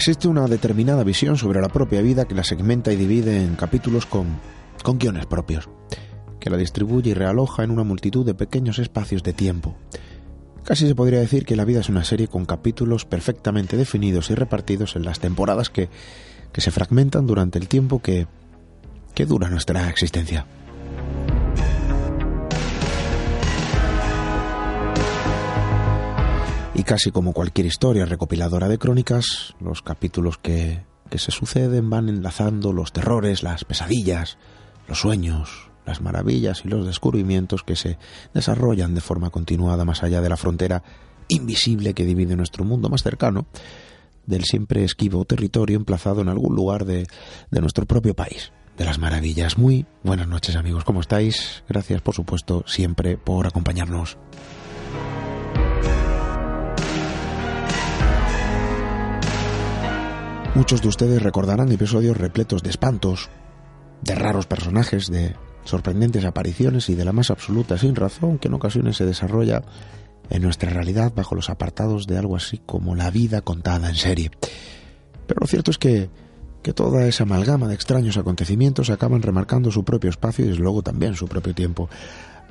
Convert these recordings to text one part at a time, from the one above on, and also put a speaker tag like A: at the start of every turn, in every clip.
A: Existe una determinada visión sobre la propia vida que la segmenta y divide en capítulos con, con guiones propios, que la distribuye y realoja en una multitud de pequeños espacios de tiempo. Casi se podría decir que la vida es una serie con capítulos perfectamente definidos y repartidos en las temporadas que, que se fragmentan durante el tiempo que, que dura nuestra existencia. Casi como cualquier historia recopiladora de crónicas, los capítulos que, que se suceden van enlazando los terrores, las pesadillas, los sueños, las maravillas y los descubrimientos que se desarrollan de forma continuada más allá de la frontera invisible que divide nuestro mundo más cercano del siempre esquivo territorio emplazado en algún lugar de, de nuestro propio país de las maravillas. Muy buenas noches amigos, ¿cómo estáis? Gracias por supuesto siempre por acompañarnos. Muchos de ustedes recordarán episodios repletos de espantos, de raros personajes, de sorprendentes apariciones y de la más absoluta sin razón que en ocasiones se desarrolla en nuestra realidad bajo los apartados de algo así como la vida contada en serie. Pero lo cierto es que, que toda esa amalgama de extraños acontecimientos acaban remarcando su propio espacio y desde luego también su propio tiempo.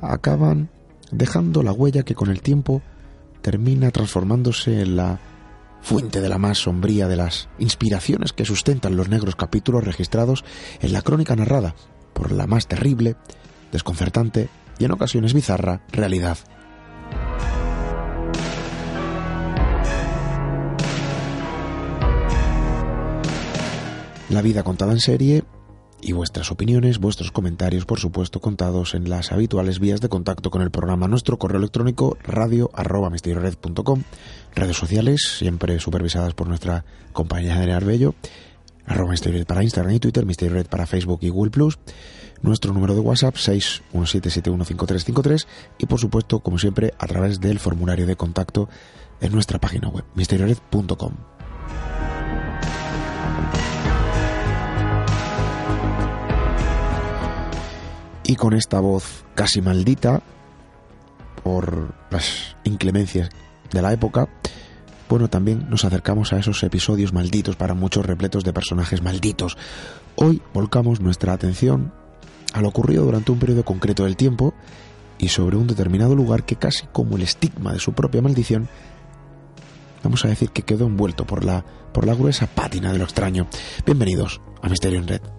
A: Acaban dejando la huella que con el tiempo termina transformándose en la fuente de la más sombría de las inspiraciones que sustentan los negros capítulos registrados en la crónica narrada por la más terrible, desconcertante y en ocasiones bizarra realidad. La vida contada en serie y vuestras opiniones, vuestros comentarios, por supuesto, contados en las habituales vías de contacto con el programa. Nuestro correo electrónico radio arroba redes sociales, siempre supervisadas por nuestra compañía General Bello, arroba Misterio para Instagram y Twitter, Misterio Red para Facebook y Google Plus, nuestro número de WhatsApp 617715353 y por supuesto, como siempre, a través del formulario de contacto en nuestra página web, misteriored.com. Y con esta voz casi maldita por las inclemencias de la época, bueno, también nos acercamos a esos episodios malditos para muchos repletos de personajes malditos. Hoy volcamos nuestra atención a lo ocurrido durante un periodo concreto del tiempo y sobre un determinado lugar que casi como el estigma de su propia maldición, vamos a decir que quedó envuelto por la, por la gruesa pátina de lo extraño. Bienvenidos a Misterio en Red.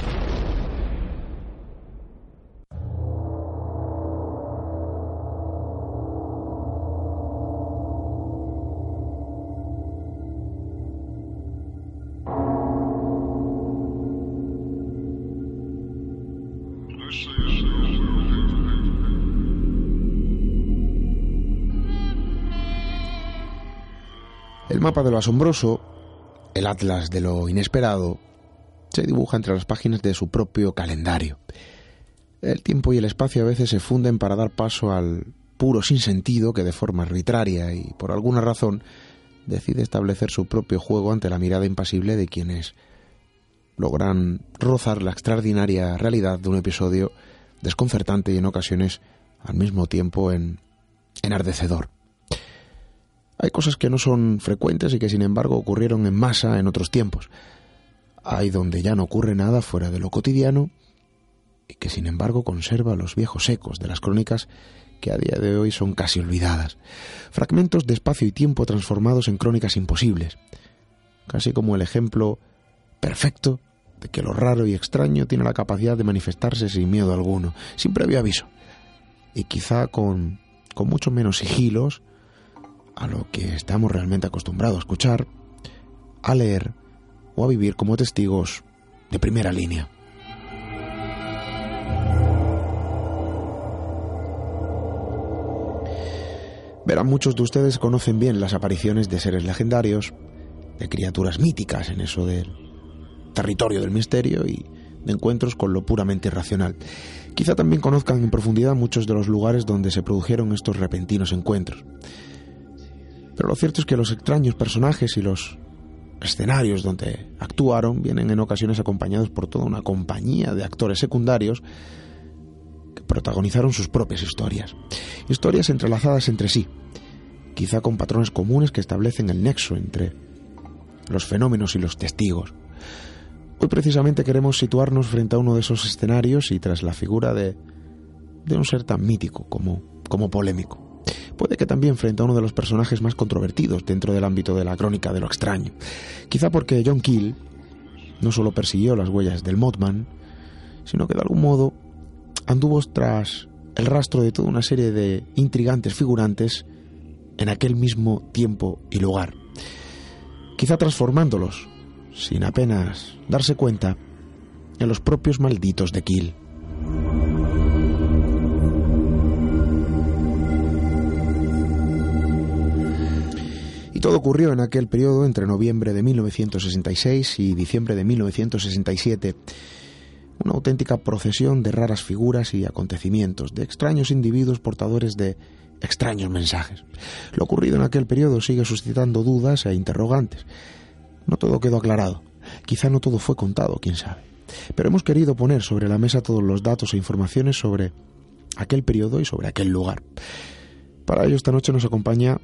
A: Mapa de lo asombroso, el atlas de lo inesperado, se dibuja entre las páginas de su propio calendario. El tiempo y el espacio a veces se funden para dar paso al puro sinsentido que de forma arbitraria y por alguna razón decide establecer su propio juego ante la mirada impasible de quienes logran rozar la extraordinaria realidad de un episodio desconcertante y en ocasiones al mismo tiempo en enardecedor. Hay cosas que no son frecuentes y que sin embargo ocurrieron en masa en otros tiempos. Hay donde ya no ocurre nada fuera de lo cotidiano y que sin embargo conserva los viejos ecos de las crónicas que a día de hoy son casi olvidadas. Fragmentos de espacio y tiempo transformados en crónicas imposibles. Casi como el ejemplo perfecto de que lo raro y extraño tiene la capacidad de manifestarse sin miedo alguno, sin previo aviso, y quizá con, con mucho menos sigilos a lo que estamos realmente acostumbrados a escuchar, a leer o a vivir como testigos de primera línea. Verán, muchos de ustedes conocen bien las apariciones de seres legendarios, de criaturas míticas en eso del territorio del misterio y de encuentros con lo puramente irracional. Quizá también conozcan en profundidad muchos de los lugares donde se produjeron estos repentinos encuentros. Pero lo cierto es que los extraños personajes y los escenarios donde actuaron vienen en ocasiones acompañados por toda una compañía de actores secundarios que protagonizaron sus propias historias. Historias entrelazadas entre sí, quizá con patrones comunes que establecen el nexo entre los fenómenos y los testigos. Hoy precisamente queremos situarnos frente a uno de esos escenarios y tras la figura de, de un ser tan mítico como, como polémico. Puede que también frente a uno de los personajes más controvertidos dentro del ámbito de la crónica de lo extraño. Quizá porque John Keel no solo persiguió las huellas del Mothman, sino que de algún modo anduvo tras el rastro de toda una serie de intrigantes figurantes en aquel mismo tiempo y lugar. Quizá transformándolos sin apenas darse cuenta, en los propios malditos de Kiel. Todo ocurrió en aquel periodo entre noviembre de 1966 y diciembre de 1967. Una auténtica procesión de raras figuras y acontecimientos, de extraños individuos portadores de extraños mensajes. Lo ocurrido en aquel periodo sigue suscitando dudas e interrogantes. No todo quedó aclarado. Quizá no todo fue contado, quién sabe. Pero hemos querido poner sobre la mesa todos los datos e informaciones sobre aquel periodo y sobre aquel lugar. Para ello esta noche nos acompaña,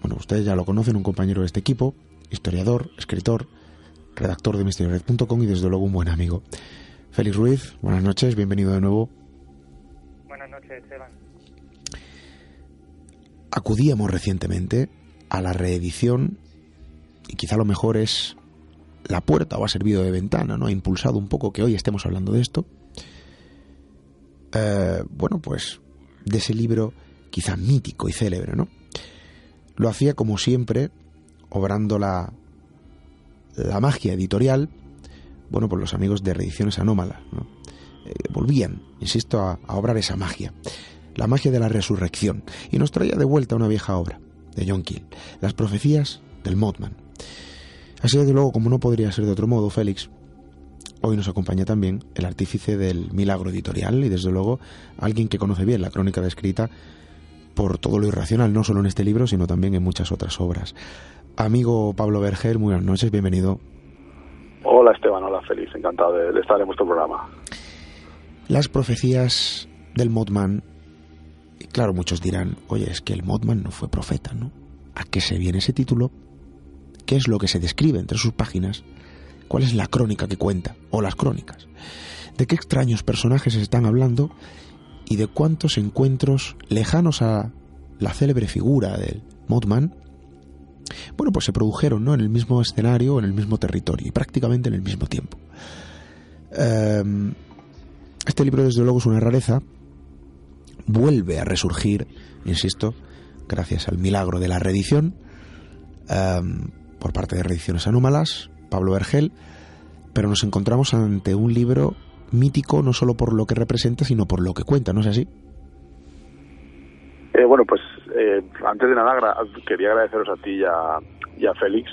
A: bueno, ustedes ya lo conocen, un compañero de este equipo, historiador, escritor, redactor de misteriored.com y desde luego un buen amigo. Félix Ruiz, buenas noches, bienvenido de nuevo.
B: Buenas noches, Esteban.
A: Acudíamos recientemente a la reedición y quizá lo mejor es la puerta o ha servido de ventana, ¿no? Ha impulsado un poco que hoy estemos hablando de esto. Eh, bueno, pues de ese libro quizá mítico y célebre, ¿no? Lo hacía como siempre, obrando la, la magia editorial, bueno, pues los amigos de Reediciones Anómalas. Eh, volvían, insisto, a, a obrar esa magia, la magia de la resurrección, y nos traía de vuelta una vieja obra de John Keel, Las profecías del Mothman. Así de luego, como no podría ser de otro modo, Félix, hoy nos acompaña también el artífice del milagro editorial y desde luego alguien que conoce bien la crónica descrita por todo lo irracional, no solo en este libro, sino también en muchas otras obras. Amigo Pablo Berger, muy buenas noches, bienvenido.
C: Hola Esteban, hola Félix, encantado de, de estar en vuestro programa.
A: Las profecías del Mothman, claro, muchos dirán, oye, es que el Mothman no fue profeta, ¿no? ¿A qué se viene ese título? qué es lo que se describe entre sus páginas, cuál es la crónica que cuenta, o las crónicas, de qué extraños personajes se están hablando y de cuántos encuentros lejanos a la célebre figura del Mothman, bueno, pues se produjeron ¿no? en el mismo escenario, en el mismo territorio y prácticamente en el mismo tiempo. Um, este libro, desde luego, es una rareza, vuelve a resurgir, insisto, gracias al milagro de la reedición. Um, por parte de Reediciones Anómalas, Pablo Vergel, pero nos encontramos ante un libro mítico no solo por lo que representa, sino por lo que cuenta, ¿no es así?
C: Eh, bueno, pues eh, antes de nada quería agradeceros a ti y a, Félix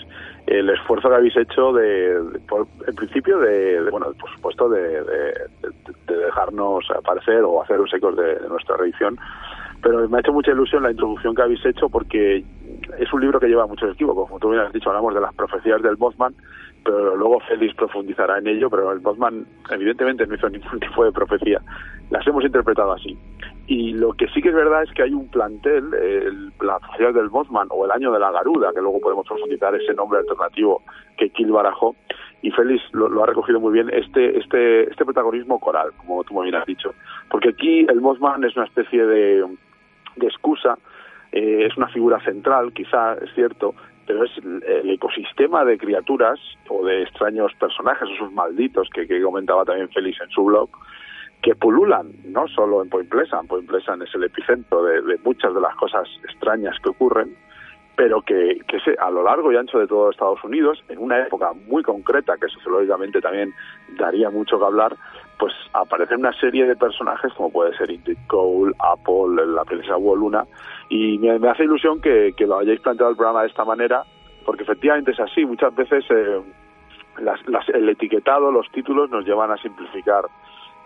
C: el esfuerzo que habéis hecho de, por, en principio de, bueno por supuesto de, dejarnos aparecer o hacer los ecos de, nuestra reedición pero me ha hecho mucha ilusión la introducción que habéis hecho porque es un libro que lleva muchos equívocos. Como tú bien has dicho hablamos de las profecías del Mothman pero luego Félix profundizará en ello pero el Mothman evidentemente no hizo ningún tipo de profecía. Las hemos interpretado así. Y lo que sí que es verdad es que hay un plantel, el, la Sociedad del Mothman o el Año de la Garuda, que luego podemos profundizar ese nombre alternativo que Kill barajó, y Félix lo, ha recogido muy bien, este, este, este protagonismo coral, como tú me has dicho. Porque aquí el Mothman es una especie de, de excusa, eh, es una figura central, quizá, es cierto, pero es el ecosistema de criaturas o de extraños personajes, esos malditos que, que comentaba también Félix en su blog, que pululan, no solo en Point Pleasant, Point Pleasant es el epicentro de, muchas de las cosas extrañas que ocurren, pero que, que a lo largo y ancho de todo Estados Unidos, en una época muy concreta, que sociológicamente también daría mucho que hablar, pues aparecen una serie de personajes como puede ser Ingrid Cole, Apple, la princesa Luna, y me, hace ilusión que, lo hayáis planteado el programa de esta manera, porque efectivamente es así, muchas veces eh, el etiquetado, los títulos nos llevan a simplificar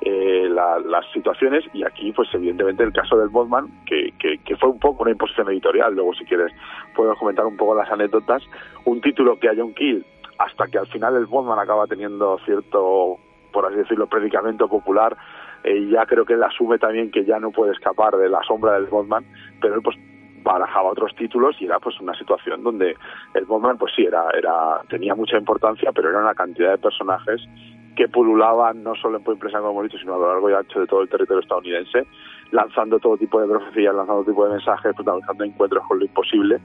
C: eh, las situaciones y aquí pues evidentemente el caso del Botman que, que, fue un poco una imposición editorial. Luego si quieres podemos comentar un poco las anécdotas. Un título que haya un kill hasta que al final el Botman acaba teniendo cierto por así decirlo predicamento popular eh, ya creo que él asume también que ya no puede escapar de la sombra del Botman pero él pues barajaba otros títulos y era pues una situación donde el Botman pues sí era era tenía mucha importancia pero era una cantidad de personajes que pululaban no solo en Point Pleasant, como hemos dicho, sino a lo largo y ancho de todo el territorio estadounidense, lanzando todo tipo de profecías, lanzando todo tipo de mensajes, protagonizando encuentros con lo imposible.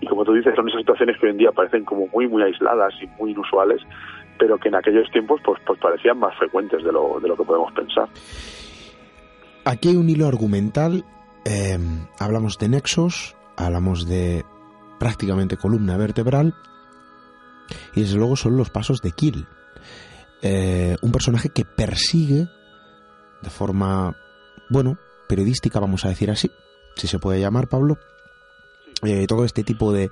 C: Y como tú dices, son esas situaciones que hoy en día parecen como muy, muy aisladas y muy inusuales, pero que en aquellos tiempos pues, pues parecían más frecuentes de lo, de lo que podemos pensar.
A: Aquí hay un hilo argumental, eh, hablamos de nexos, hablamos de prácticamente columna vertebral, y desde luego son los pasos de Kill, eh, un personaje que persigue de forma, bueno, periodística, vamos a decir así, si se puede llamar, Pablo, eh, todo este tipo de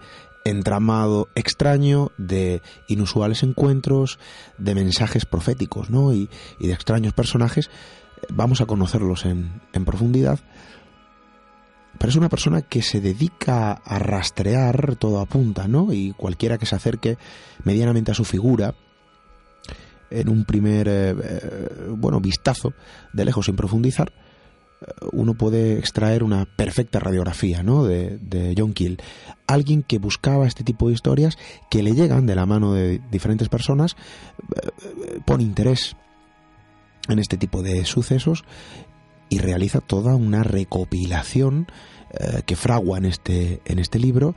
A: entramado extraño, de inusuales encuentros, de mensajes proféticos, ¿no? Y, de extraños personajes. Vamos a conocerlos en, en profundidad. Pero es una persona que se dedica a rastrear todo a punta, ¿no? Y cualquiera que se acerque medianamente a su figura, en un primer eh, eh, bueno vistazo de lejos sin profundizar uno puede extraer una perfecta radiografía ¿no? de, de, John Keel. Alguien que buscaba este tipo de historias que le llegan de la mano de diferentes personas, pone interés en este tipo de sucesos y realiza toda una recopilación que fragua en este, en este libro,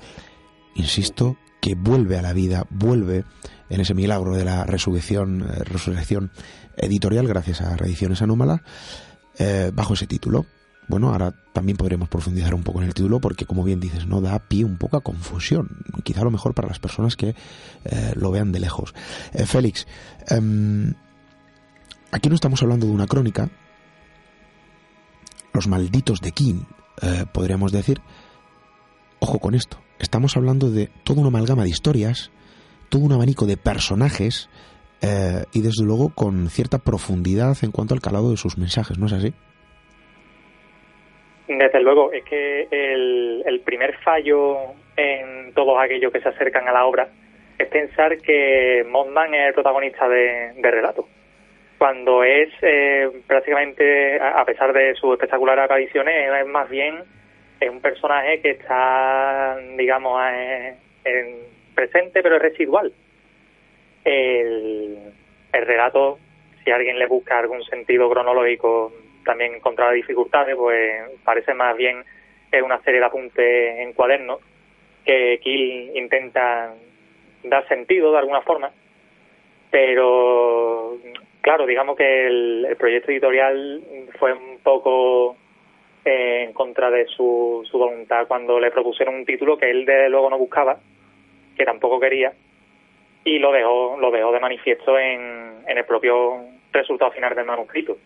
A: insisto, que vuelve a la vida, vuelve en ese milagro de la resurrección, eh, resurrección editorial gracias a Reediciones Anómalas, eh, bajo ese título. Bueno, ahora también podremos profundizar un poco en el título porque, como bien dices, no da pie un poco a confusión. Quizá lo mejor para las personas que eh, lo vean de lejos. Félix, em, aquí no estamos hablando de una crónica. Los malditos de King, podríamos decir. Ojo con esto. Estamos hablando de toda una amalgama de historias todo un abanico de personajes eh, y desde luego con cierta profundidad en cuanto al calado de sus mensajes, ¿no es así?
B: Desde luego, es que el, primer fallo en todos aquellos que se acercan a la obra es pensar que Mothman es el protagonista de, relato, cuando es eh, prácticamente, a pesar de sus espectaculares apariciones, es más bien es un personaje que está, digamos, en, presente pero es residual. El, el relato, si alguien le busca algún sentido cronológico, también encontrará dificultades, pues parece más bien es una serie de apuntes en cuadernos que Kill intenta dar sentido de alguna forma, pero claro, digamos que el, proyecto editorial fue un poco eh, en contra de su, su voluntad cuando le propusieron un título que él de luego no buscaba que tampoco quería y lo dejó lo dejó de manifiesto en, en el propio resultado final del manuscrito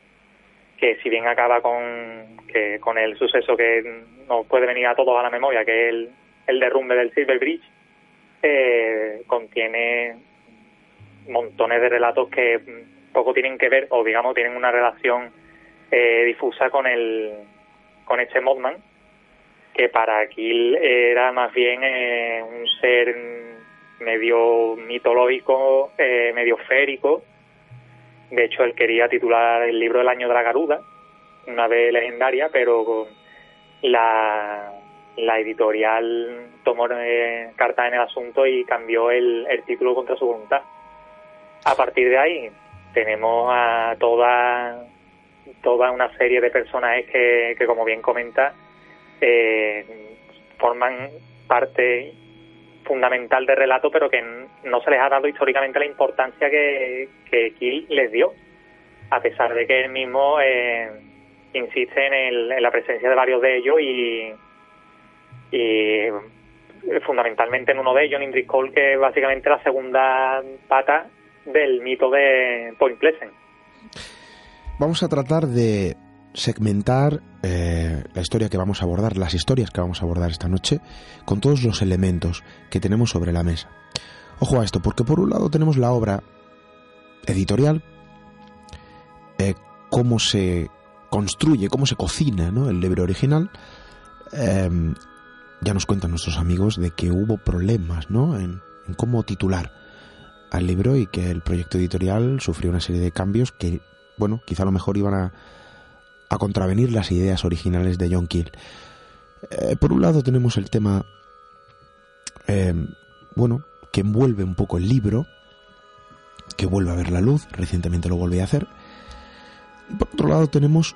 B: que si bien acaba con que con el suceso que nos puede venir a todos a la memoria que es el, derrumbe del Silver Bridge eh, contiene montones de relatos que poco tienen que ver o digamos tienen una relación eh, difusa con el con este Mothman que para Kill era más bien eh, un ser medio mitológico, medio férico. De hecho, él quería titular el libro del año de la Garuda, una vez legendaria, pero la, la editorial tomó eh, carta en el asunto y cambió el, el título contra su voluntad. A partir de ahí tenemos a toda toda una serie de personajes que, que como bien comenta, eh, forman parte fundamental del relato, pero que no se les ha dado históricamente la importancia que, que les dio, a pesar de que él mismo eh, insiste en, el, en la presencia de varios de ellos y, fundamentalmente en uno de ellos, en Indriscoll, que es básicamente la segunda pata del mito de Point Pleasant.
A: Vamos a tratar de segmentar historia que vamos a abordar, las historias que vamos a abordar esta noche, con todos los elementos que tenemos sobre la mesa. Ojo a esto, porque por un lado tenemos la obra editorial, eh, cómo se construye, cómo se cocina ¿no? el libro original, eh, ya nos cuentan nuestros amigos de que hubo problemas ¿no? en, cómo titular al libro y que el proyecto editorial sufrió una serie de cambios que, bueno, quizá a lo mejor iban a, a contravenir las ideas originales de John Keel. Eh, por un lado tenemos el tema, eh, bueno, que envuelve un poco el libro, que vuelve a ver la luz, recientemente lo volví a hacer. Y por otro lado tenemos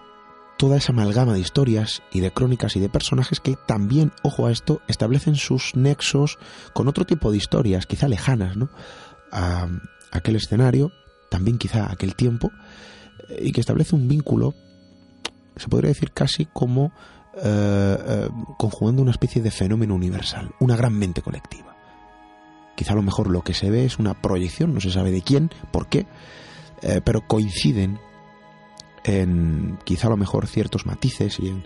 A: toda esa amalgama de historias y de crónicas y de personajes que también, ojo a esto, establecen sus nexos con otro tipo de historias, quizá lejanas, ¿no? A, aquel escenario, también quizá aquel tiempo, y que establece un vínculo, se podría decir casi como eh, eh, conjugando una especie de fenómeno universal, una gran mente colectiva. Quizá a lo mejor lo que se ve es una proyección, no se sabe de quién, por qué, eh, pero coinciden en quizá a lo mejor ciertos matices y en,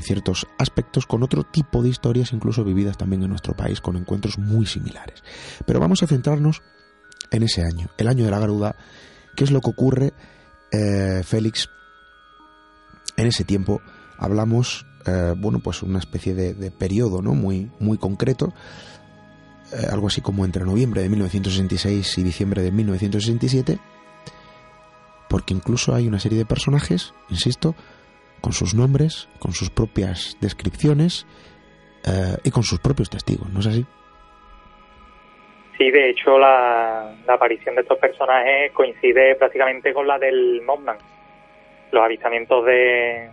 A: ciertos aspectos con otro tipo de historias incluso vividas también en nuestro país con encuentros muy similares. Pero vamos a centrarnos en ese año, el año de la Garuda, qué es lo que ocurre, eh, Félix, en ese tiempo hablamos, eh, bueno, pues una especie de, periodo, ¿no? Muy, muy concreto, eh, algo así como entre noviembre de 1966 y diciembre de 1967, porque incluso hay una serie de personajes, insisto, con sus nombres, con sus propias descripciones eh, y con sus propios testigos, ¿no es así?
B: Sí, de hecho la, aparición de estos personajes coincide prácticamente con la del Mothman. Los avistamientos de,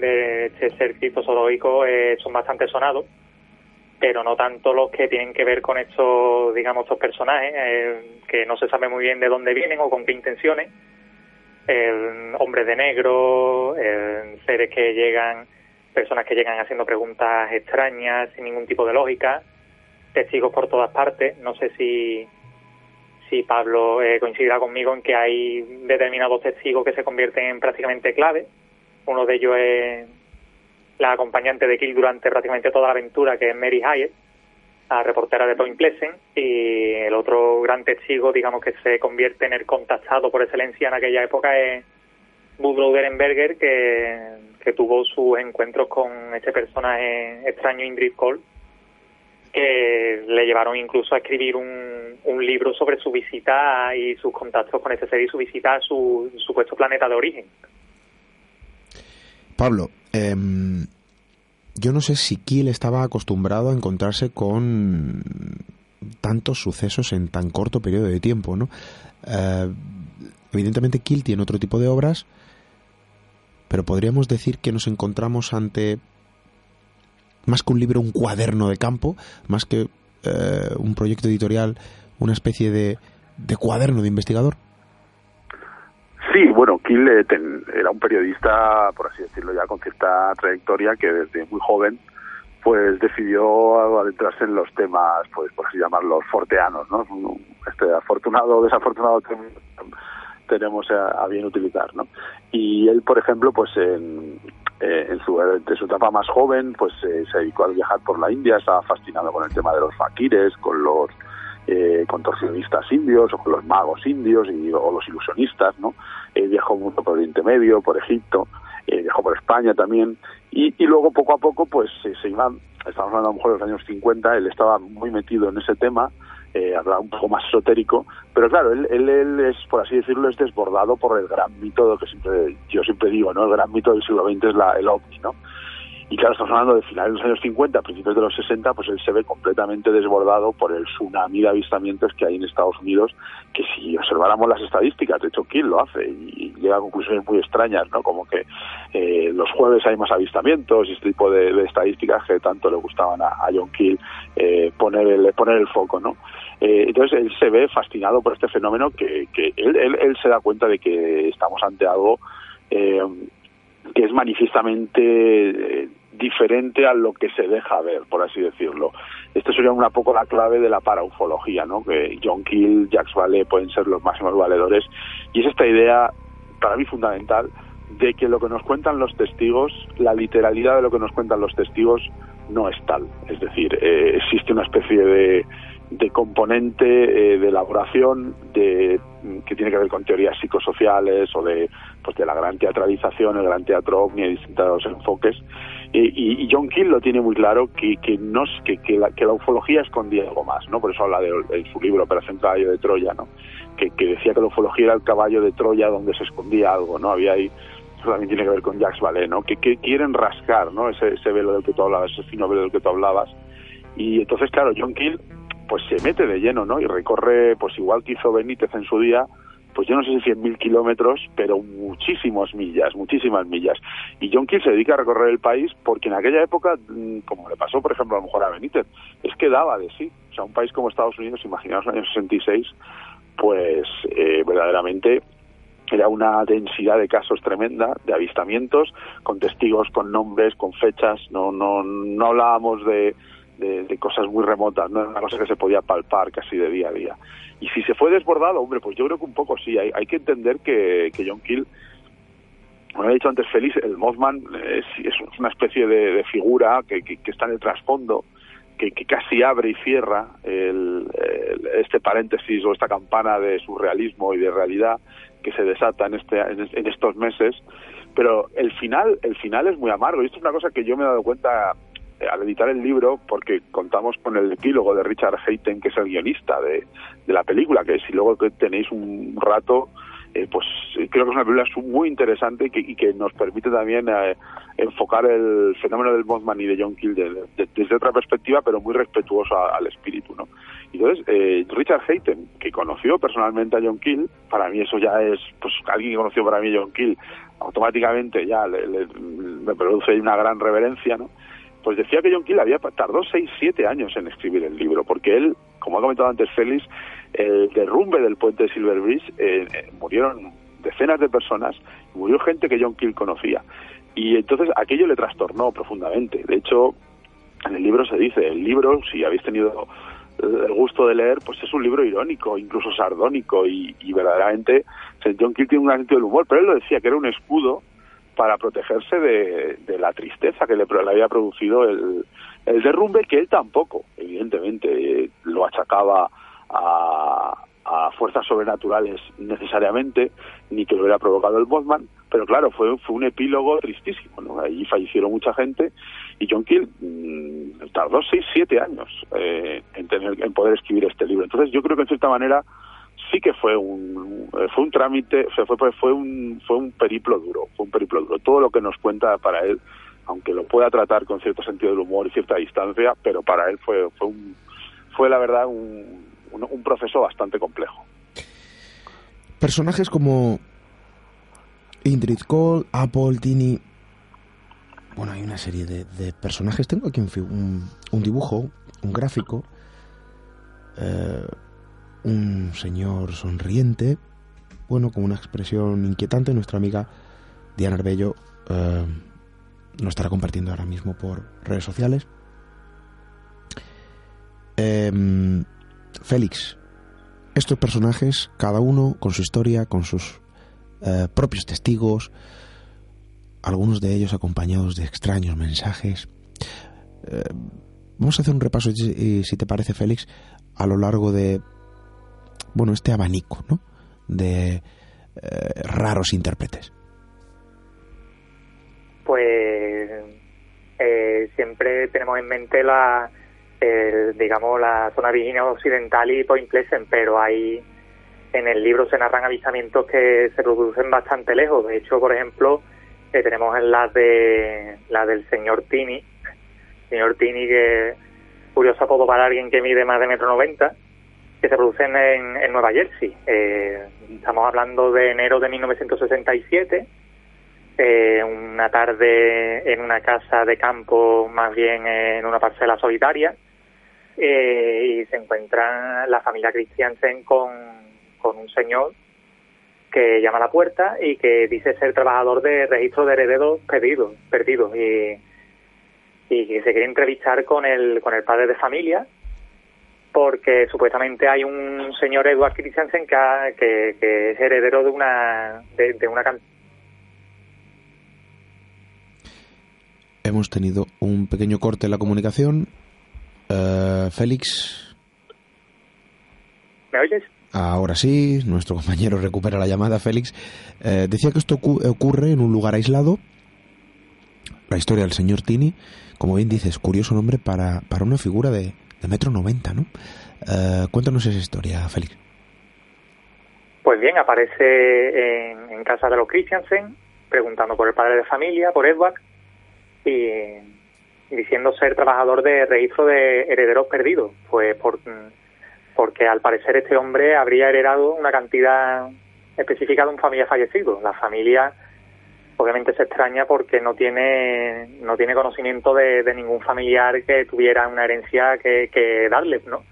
B: de este ser criptozoológico eh, son bastante sonados, pero no tanto los que tienen que ver con estos, digamos, estos personajes, eh, que no se sabe muy bien de dónde vienen o con qué intenciones, el hombres de negro, seres que llegan, personas que llegan haciendo preguntas extrañas sin ningún tipo de lógica, testigos por todas partes. No sé si, si Pablo eh, coincidirá conmigo en que hay determinados testigos que se convierten en prácticamente clave. Uno de ellos es la acompañante de Kill durante prácticamente toda la aventura, que es Mary Hyatt, la reportera de Point Pleasant, y el otro gran testigo, digamos, que se convierte en el contactado por excelencia en aquella época es Budrow Derenberger, que, tuvo sus encuentros con este personaje extraño, Indrid Cole, que le llevaron incluso a escribir un, un libro sobre su visita y sus contactos con ese ser y su visita a su supuesto planeta de origen.
A: Pablo, eh, yo no sé si Kiel estaba acostumbrado a encontrarse con tantos sucesos en tan corto periodo de tiempo, ¿no? Eh, evidentemente Kiel tiene otro tipo de obras, pero podríamos decir que nos encontramos ante más que un libro, un cuaderno de campo, más que eh, un proyecto editorial, una especie de, de cuaderno de investigador.
C: Sí, bueno, Kiel eh, era un periodista, por así decirlo, ya con cierta trayectoria que desde muy joven pues decidió adentrarse en los temas, pues por así llamarlos, forteanos, ¿no? Este afortunado o desafortunado tenemos a, bien utilizar, ¿no? Y él, por ejemplo, pues en su, de su etapa más joven, pues eh, se dedicó a viajar por la India, estaba fascinado con el tema de los faquires, con los eh, contorsionistas indios o con los magos indios y, o los ilusionistas, ¿no? viajó mucho por Oriente Medio, por Egipto, viajó por España también y, y luego poco a poco pues se iban, estamos hablando a lo mejor de los años 50, él estaba muy metido en ese tema, eh, un poco más esotérico, pero claro, él, él, es, por así decirlo, es desbordado por el gran mito que siempre, yo siempre digo, ¿no? El gran mito del siglo XX es la, el ovni, ¿no? Y claro, estamos hablando de finales de los años 50, principios de los 60, pues él se ve completamente desbordado por el tsunami de avistamientos que hay en Estados Unidos, que si observáramos las estadísticas, de hecho, ¿quién lo hace? Y, llega a conclusiones muy extrañas, ¿no? Como que eh, los jueves hay más avistamientos y este tipo de, estadísticas que tanto le gustaban a, John Keel eh, poner, el, poner el foco, ¿no? Eh, entonces él se ve fascinado por este fenómeno que, que él, él, él, se da cuenta de que estamos ante algo eh, que es manifiestamente eh, diferente a lo que se deja ver, por así decirlo. Esto sería una poco la clave de la paraufología, ¿no? Que John Keel, Jacques Vallée pueden ser los máximos valedores y es esta idea para mí fundamental de que lo que nos cuentan los testigos, la literalidad de lo que nos cuentan los testigos no es tal. Es decir, eh, existe una especie de de componente eh, de elaboración de, que tiene que ver con teorías psicosociales o de, pues de la gran teatralización, el gran teatro ovni, distintos enfoques. y, John Keel lo tiene muy claro que, que, no, que, que, la, que la ufología escondía algo más, ¿no? Por eso habla de, de su libro Operación Caballo de Troya, ¿no? Que, que decía que la ufología era el caballo de Troya donde se escondía algo, ¿no? Había ahí también tiene que ver con Jacques Vallée, ¿no? Que, que quieren rascar, ¿no? Ese, ese velo del que tú hablabas, ese fino velo del que tú hablabas. Y entonces, claro, John Keel pues se mete de lleno, ¿no? Y recorre, pues igual que hizo Benítez en su día, pues yo no sé si 100.000 kilómetros, pero muchísimas millas, muchísimas millas. Y John Keel se dedica a recorrer el país porque en aquella época, mm, como le pasó, por ejemplo, a lo mejor a Benítez, es que daba de sí. O sea, un país como Estados Unidos, imaginaos en el año 66, pues eh, verdaderamente era una densidad de casos tremenda, de avistamientos, con testigos, con nombres, con fechas. No, no, no hablábamos de de, cosas muy remotas, no era una cosa que se podía palpar casi de día a día. Y si se fue desbordado, hombre, pues yo creo que un poco sí, hay, hay que entender que, que John Keel, como he dicho antes Félix, el Mothman es, es una especie de, figura que, que, está en el trasfondo, que, que, casi abre y cierra el, este paréntesis o esta campana de surrealismo y de realidad que se desata en, este, en estos meses. Pero el final el final es muy amargo. Y esto es una cosa que yo me he dado cuenta eh, al editar el libro, porque contamos con el epílogo de Richard Hayten, que es el guionista de, la película, que si luego tenéis un rato, eh, pues creo que es una película muy interesante y que, nos permite también eh, enfocar el fenómeno del Mothman y de John Keel desde otra perspectiva, pero muy respetuoso al espíritu, ¿no? Entonces, Richard Hayten, que conoció personalmente a John Keel, para mí eso ya es, pues alguien que conoció para mí John Keel, automáticamente ya me produce una gran reverencia, ¿no? Pues decía que John Keel había tardó 6, 7 años en escribir el libro, porque él, como ha comentado antes Félix, el derrumbe del puente de Silver Bridge eh, eh, murieron decenas de personas, murió gente que John Keel conocía. Y entonces aquello le trastornó profundamente. De hecho, en el libro se dice, el libro, si habéis tenido el gusto de leer, pues es un libro irónico, incluso sardónico, y, y verdaderamente John Keel tiene un gran sentido del humor, pero él lo decía que era un escudo para protegerse de, la tristeza que le, había producido el, el, derrumbe, que él tampoco, evidentemente, lo achacaba a, a, fuerzas sobrenaturales necesariamente, ni que lo hubiera provocado el Bosman, pero claro, fue, fue un epílogo tristísimo, ¿no? Ahí fallecieron mucha gente y John Keel mm, tardó seis, siete años eh, en, tener, en poder escribir este libro. Entonces yo creo que en cierta manera sí que fue un fue un trámite fue fue fue un fue un periplo duro fue un periplo duro. Todo lo que nos cuenta para él aunque lo pueda tratar con cierto sentido del humor y cierta distancia pero para él fue fue un fue la verdad un, un, proceso bastante complejo.
A: Personajes como Indrid Cole Apple Tini. Bueno hay una serie de, personajes. Tengo aquí un, un dibujo un gráfico eh, un señor sonriente, bueno, con una expresión inquietante. Nuestra amiga Diana Arbello eh, lo estará compartiendo ahora mismo por redes sociales. Em, Félix, estos personajes, cada uno con su historia, con sus eh, propios testigos, algunos de ellos acompañados de extraños mensajes. Eh, vamos a hacer un repaso, si te parece, Félix, a lo largo de, bueno, este abanico, ¿no? De eh, raros intérpretes.
B: Pues eh, siempre tenemos en mente la, digamos, la zona virginia occidental y Point Pleasant, pero hay en el libro se narran avistamientos que se producen bastante lejos. De hecho, por ejemplo, eh, tenemos en la de la del señor Tini, señor Tini que curioso apodo para alguien que mide más de metro noventa, que se producen en, Nueva Jersey. Eh, estamos hablando de enero de 1967, eh, una tarde en una casa de campo, más bien en una parcela solitaria, y se encuentra la familia Christiansen con, con un señor que llama a la puerta y que dice ser trabajador de registro de herederos perdidos, perdidos y, y que se quiere entrevistar con el, con el padre de familia porque supuestamente hay un señor Edward Christensen que, que, es heredero de una de, una
A: Hemos tenido un pequeño corte en la comunicación. Eh, Félix.
B: ¿Me oyes?
A: Ahora sí, nuestro compañero recupera la llamada, Félix. Eh, decía que esto ocurre en un lugar aislado. La historia del señor Tini, como bien dices, curioso nombre para, para una figura de, de metro noventa, ¿no? Eh, cuéntanos esa historia, Félix.
B: Pues bien, aparece en, casa de los Christiansen, preguntando por el padre de familia, por Edward, y diciendo ser trabajador de registro de herederos perdidos. Pues por porque al parecer este hombre habría heredado una cantidad específica de un familia fallecido. La familia obviamente se extraña porque no tiene no tiene conocimiento de, ningún familiar que tuviera una herencia que, que darle, ¿no?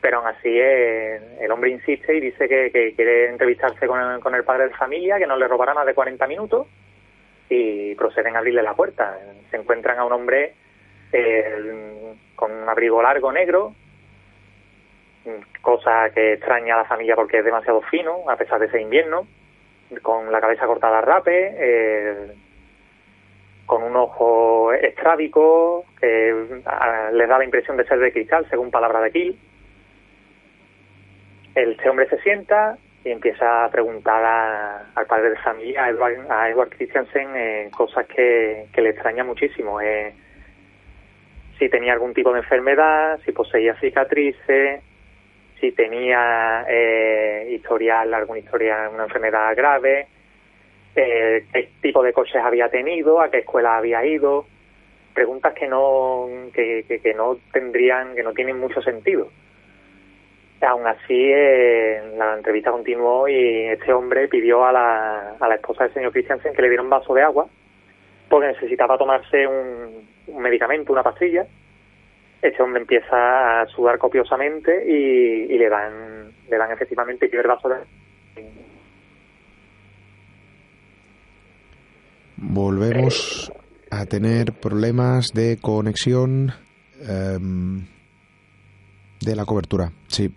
B: Pero aún así eh, el hombre insiste y dice que, quiere entrevistarse con el, con el padre de familia, que no le robará más de 40 minutos y proceden a abrirle la puerta. Se encuentran a un hombre eh, con un abrigo largo negro, cosa que extraña a la familia porque es demasiado fino, a pesar de ser invierno, con la cabeza cortada a rape, eh, con un ojo estrábico, que les da la impresión de ser de cristal, según palabra de Kill. Este hombre se sienta y empieza a preguntar al padre de familia, a Edward, a Christiansen, eh, cosas que, le extraña muchísimo. Eh, si tenía algún tipo de enfermedad, si poseía cicatrices, si tenía eh, historial, alguna historia, una enfermedad grave, eh, qué tipo de coches había tenido, a qué escuela había ido, preguntas que no, que, que, no tendrían, que no tienen mucho sentido. Aún así, eh, la entrevista continuó y este hombre pidió a la, a la esposa del señor Christiansen que le diera un vaso de agua porque necesitaba tomarse un, un medicamento, una pastilla, este hombre empieza a sudar copiosamente y, le dan le dan efectivamente el primer vaso de
A: volvemos a tener problemas de conexión em, de la cobertura sí.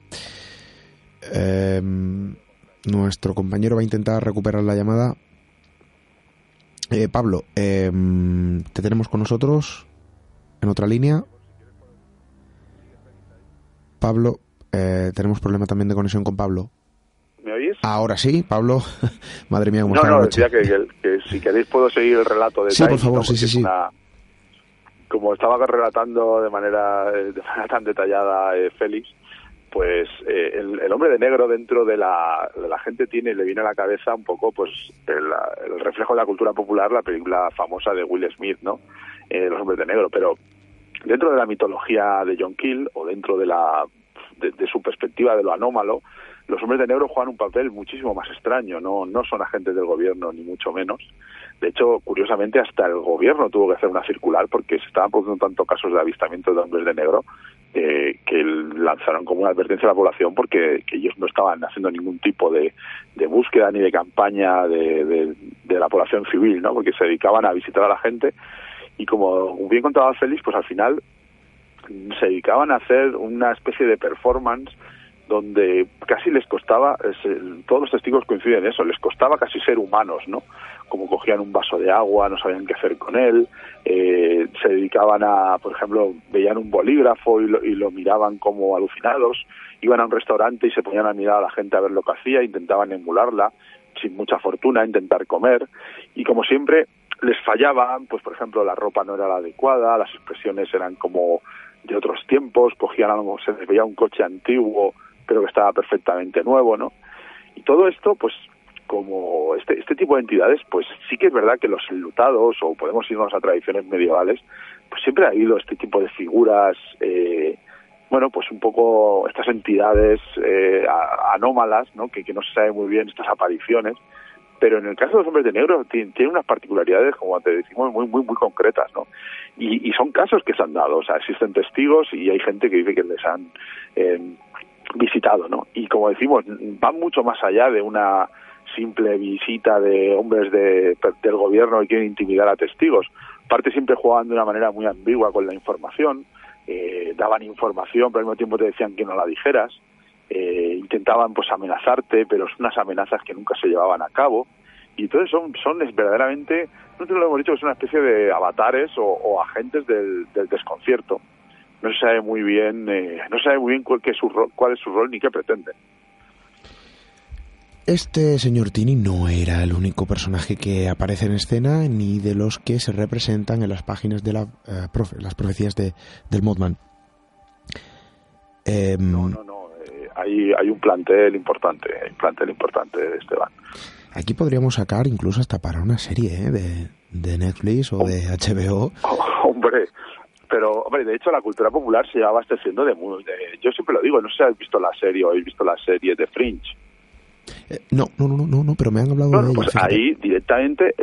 A: Em, nuestro compañero va a intentar recuperar la llamada. Eh, Pablo em, te tenemos con nosotros en otra línea Pablo, eh, tenemos problema también de conexión con Pablo.
C: ¿Me oís?
A: Ahora sí, Pablo. Madre mía, cómo
C: no, no, decía que, que, si queréis puedo seguir el relato de
A: Sí, por favor, sí, sí, sí.
C: Como estaba relatando de manera, de manera tan detallada eh, Félix, pues eh, el, hombre de negro dentro de la, de la gente tiene, le viene a la cabeza un poco pues el, reflejo de la cultura popular, la película famosa de Will Smith, ¿no? Eh, los hombres de negro, pero dentro de la mitología de John Kill o dentro de la de, su perspectiva de lo anómalo, los hombres de negro juegan un papel muchísimo más extraño, no, no son agentes del gobierno ni mucho menos. De hecho, curiosamente, hasta el gobierno tuvo que hacer una circular porque se estaban produciendo tantos casos de avistamiento de hombres de negro eh, que lanzaron como una advertencia a la población porque ellos no estaban haciendo ningún tipo de, búsqueda ni de campaña de, de, la población civil, ¿no? porque se dedicaban a visitar a la gente y como bien contaba Félix, pues al final se dedicaban a hacer una especie de performance donde casi les costaba, todos los testigos coinciden en eso, les costaba casi ser humanos, ¿no? Como cogían un vaso de agua, no sabían qué hacer con él, eh, se dedicaban a, por ejemplo, veían un bolígrafo y lo, y lo miraban como alucinados, iban a un restaurante y se ponían a mirar a la gente a ver lo que hacía, intentaban emularla, sin mucha fortuna, intentar comer, y como siempre les fallaban, pues por ejemplo la ropa no era la adecuada, las expresiones eran como de otros tiempos, cogían algo, se les veía un coche antiguo, pero que estaba perfectamente nuevo, ¿no? Y todo esto, pues como este, este tipo de entidades, pues sí que es verdad que los enlutados, o podemos irnos a tradiciones medievales, pues siempre ha habido este tipo de figuras, eh, bueno, pues un poco estas entidades eh, anómalas, ¿no? Que, que no se sabe muy bien estas apariciones, pero en el caso de los hombres de negro tiene, unas particularidades, como te decimos, muy, muy, muy concretas, ¿no? Y, son casos que se han dado, o sea, existen testigos y hay gente que dice que les han eh, visitado, ¿no? Y como decimos, van mucho más allá de una simple visita de hombres de, del gobierno que quieren intimidar a testigos. Parte siempre jugaban de una manera muy ambigua con la información, eh, daban información, pero al mismo tiempo te decían que no la dijeras eh, intentaban pues amenazarte, pero son unas amenazas que nunca se llevaban a cabo. Y entonces son, son verdaderamente, no te lo hemos dicho, es una especie de avatares o, agentes del, desconcierto. No se sabe muy bien, eh, no se sabe muy bien cuál, su cuál es su rol ni qué pretende.
A: Este señor Tini no era el único personaje que aparece en escena ni de los que se representan en las páginas de la, eh, las profecías de, del Modman.
C: Em, no, no, no hay, hay un plantel importante, un plantel importante, Esteban.
A: Aquí podríamos sacar incluso hasta para una serie ¿eh? de, de Netflix o de HBO.
C: hombre, pero hombre, de hecho la cultura popular se va abasteciendo de, de, yo siempre lo digo, no sé si has visto la serie o habéis visto la serie de Fringe.
A: Eh, no, no, no, no, no, pero me han hablado de ella.
C: Pues ahí directamente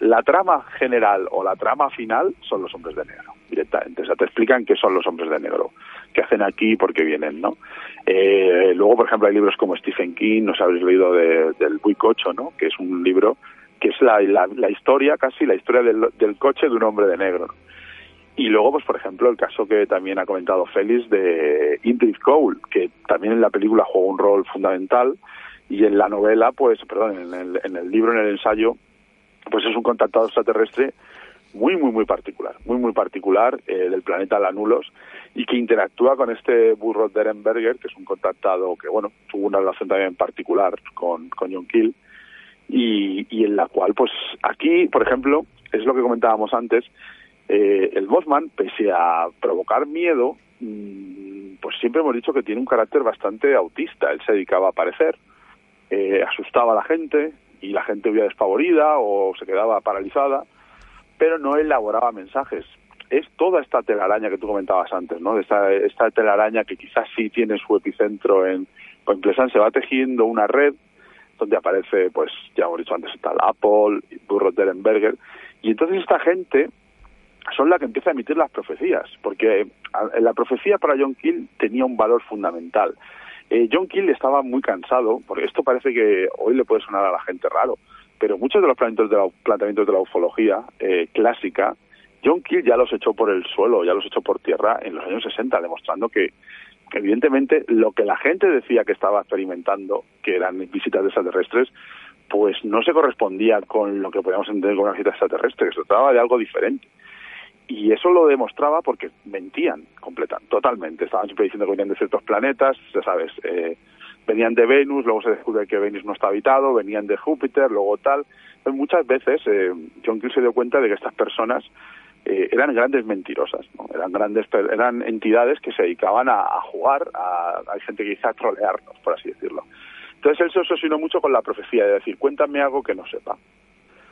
C: la trama general o la trama final son los hombres de negro, directamente. O sea, te explican qué son los hombres de negro, qué hacen aquí y por qué vienen, ¿no? Eh, luego, por ejemplo, hay libros como Stephen King, no os habéis leído de, del Buicocho, ¿no? Que es un libro que es la, la, historia, casi la historia del, coche de un hombre de negro. Y luego, pues por ejemplo, el caso que también ha comentado Félix de Ingrid Cole, que también en la película juega un rol fundamental y en la novela, pues, perdón, en el, en el libro, en el ensayo, pues es un contactado extraterrestre muy, muy, muy particular, muy, muy particular eh, del planeta Lanulos y que interactúa con este burro Derenberger, que es un contactado que, bueno, tuvo una relación también particular con, con John y, y en la cual, pues aquí, por ejemplo, es lo que comentábamos antes, eh, el Bosman, pese a provocar miedo, mm, pues siempre hemos dicho que tiene un carácter bastante autista. Él se dedicaba a aparecer, eh, asustaba a la gente y la gente huía despavorida o se quedaba paralizada pero no elaboraba mensajes. Es toda esta telaraña que tú comentabas antes, ¿no? Esta, esta telaraña que quizás sí tiene su epicentro en, en Plesan, se va tejiendo una red donde aparece, pues, ya hemos dicho antes, está Apple, Burro Derenberger, y entonces esta gente son la que empieza a emitir las profecías, porque la profecía para John Kill tenía un valor fundamental. Eh, John Kill estaba muy cansado, porque esto parece que hoy le puede sonar a la gente raro, pero muchos de los planteamientos de la, planteamientos de la ufología eh, clásica, John Keel ya los echó por el suelo, ya los echó por tierra en los años 60, demostrando que, evidentemente, lo que la gente decía que estaba experimentando, que eran visitas extraterrestres, pues no se correspondía con lo que podíamos entender como una visita extraterrestre, que se trataba de algo diferente. Y eso lo demostraba porque mentían completamente, totalmente. Estaban siempre diciendo que venían de ciertos planetas, ya sabes, eh, venían de Venus, luego se descubre que Venus no está habitado, venían de Júpiter, luego tal. muchas veces eh, John Keel se dio cuenta de que estas personas eh, eran grandes mentirosas, ¿no? eran grandes eran entidades que se dedicaban a, jugar, a, hay gente que dice trolearnos, por así decirlo. Entonces él se obsesionó mucho con la profecía de decir, cuéntame algo que no sepa.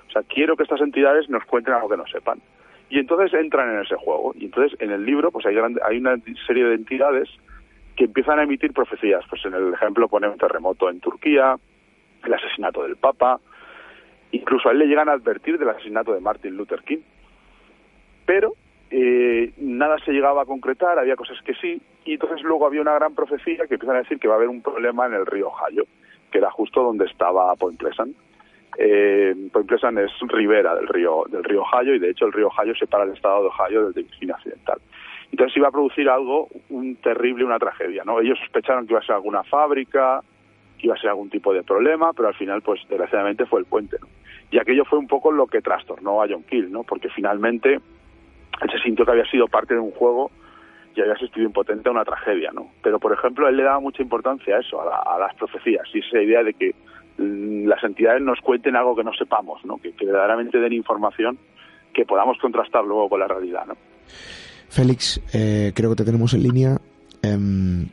C: O sea, quiero que estas entidades nos cuenten algo que no sepan. Y entonces entran en ese juego. Y entonces en el libro pues hay, hay una serie de entidades que empiezan a emitir profecías. Pues en el ejemplo pone un terremoto en Turquía, el asesinato del Papa, incluso a él le llegan a advertir del asesinato de Martin Luther King. Pero eh, nada se llegaba a concretar, había cosas que sí, y entonces luego había una gran profecía que empiezan a decir que va a haber un problema en el río Ohio, que era justo donde estaba Point Pleasant. Eh, Point Pleasant es ribera del río del río Ohio y de hecho el río Ohio separa el estado de Ohio del de Virginia Occidental. Entonces iba a producir algo un terrible, una tragedia, ¿no? Ellos sospecharon que iba a ser alguna fábrica, que iba a ser algún tipo de problema, pero al final, pues desgraciadamente fue el puente, ¿no? Y aquello fue un poco lo que trastornó a John Kill, ¿no? Porque finalmente él se sintió que había sido parte de un juego y había asistido impotente a una tragedia, ¿no? Pero, por ejemplo, él le daba mucha importancia a eso, a, las profecías, y esa idea de que mm, las entidades nos cuenten algo que no sepamos, ¿no? Que, que verdaderamente den información que podamos contrastar luego con la realidad, ¿no?
A: Félix, eh, creo que te tenemos en línea. Em,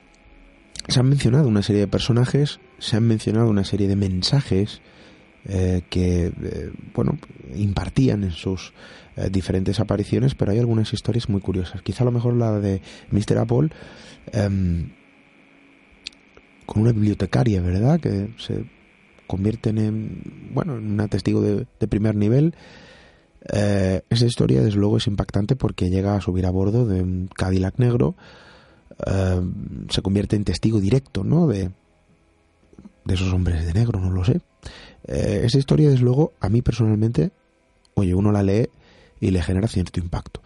A: se han mencionado una serie de personajes, se han mencionado una serie de mensajes eh, que, eh, bueno, impartían en sus diferentes apariciones, pero hay algunas historias muy curiosas. Quizá a lo mejor la de Mr. Apple, em, con una bibliotecaria, ¿verdad? Que se convierten en, bueno, en una testigo de, de primer nivel eh, esa historia, desde luego, es impactante porque llega a subir a bordo de un Cadillac negro, eh, se convierte en testigo directo, ¿no? De, de esos hombres de negro, no lo sé. Eh, esa historia, desde luego, a mí personalmente, oye, uno la lee y le genera cierto impacto.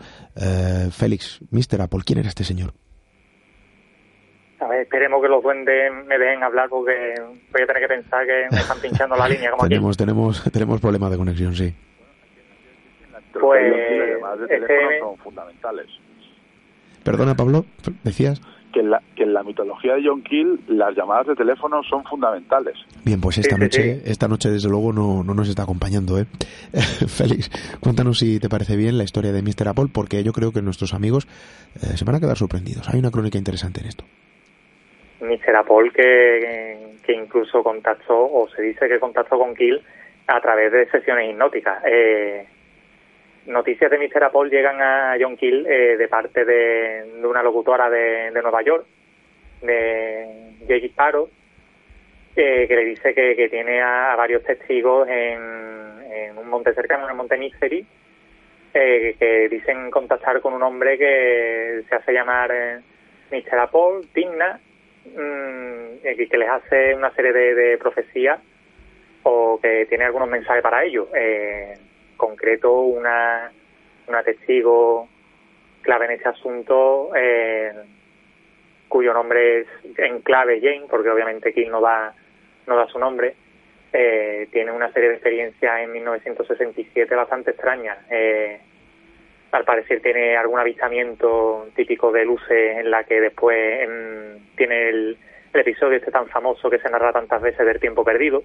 A: Félix, Mr. Apple, ¿quién era este señor?
B: A ver, esperemos que los duendes me dejen hablar porque voy a tener que pensar que me están pinchando la línea como
A: tenemos, Tenemos, tenemos problemas de conexión, sí
C: pues llamadas de teléfono son fundamentales.
A: Perdona, Pablo, decías.
C: Que en, la, que en la mitología de John Kill las llamadas de teléfono son fundamentales.
A: Bien, pues esta noche, esta noche desde luego no, no nos está acompañando, ¿eh? Félix, cuéntanos si te parece bien la historia de Mr. Apple, porque yo creo que nuestros amigos eh, se van a quedar sorprendidos. Hay una crónica interesante en esto.
B: Mr. Apple que, que incluso contactó, o se dice que contactó con Kill a través de sesiones hipnóticas. Eh, noticias de Mr. Apple llegan a John Kill eh, de parte de, una locutora de, Nueva York, de Jake Sparrow, que le dice que, tiene a, varios testigos en, un monte cercano, en el monte Misery, eh, que dicen contactar con un hombre que se hace llamar eh, Mr. Apple, Tigna, mm, que les hace una serie de, de, profecías o que tiene algunos mensajes para ellos. Eh, concreto una, una testigo clave en ese asunto, eh, cuyo nombre es en clave Jane, porque obviamente King no da, no da su nombre, eh, tiene una serie de experiencias en 1967 bastante extrañas. Eh, al parecer tiene algún avistamiento típico de luces en la que después tiene el, el, episodio este tan famoso que se narra tantas veces del tiempo perdido,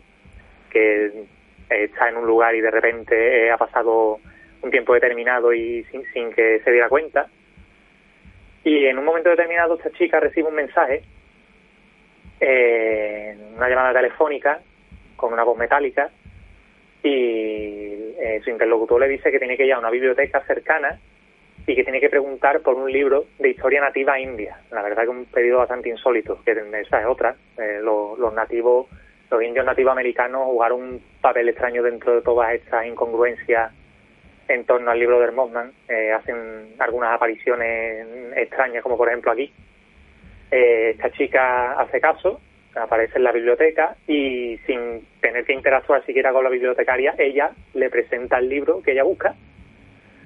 B: que está en un lugar y de repente eh, ha pasado un tiempo determinado y sin, que se diera cuenta. Y en un momento determinado esta chica recibe un mensaje, eh, una llamada telefónica con una voz metálica y eh, su interlocutor le dice que tiene que ir a una biblioteca cercana y que tiene que preguntar por un libro de historia nativa india. La verdad que un pedido bastante insólito, que esa es otra. los nativos los indios nativos americanos jugaron un papel extraño dentro de todas estas incongruencias en torno al libro de Mothman. Eh, hacen algunas apariciones extrañas, como por ejemplo aquí. Eh, esta chica hace caso, aparece en la biblioteca y sin tener que interactuar siquiera con la bibliotecaria, ella le presenta el libro que ella busca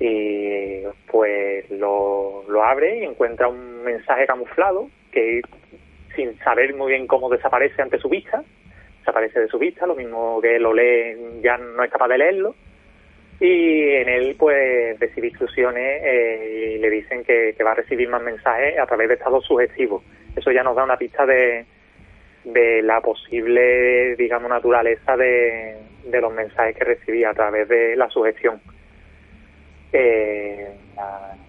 B: y pues lo, lo abre y encuentra un mensaje camuflado que sin saber muy bien cómo desaparece ante su vista desaparece de su vista, lo mismo que lo lee ya no es capaz de leerlo y en él pues recibe instrucciones eh, y le dicen que, va a recibir más mensajes a través de estados sugestivos. Eso ya nos da una pista de, de la posible, digamos, naturaleza de, los mensajes que recibía a través de la sugestión. Eh,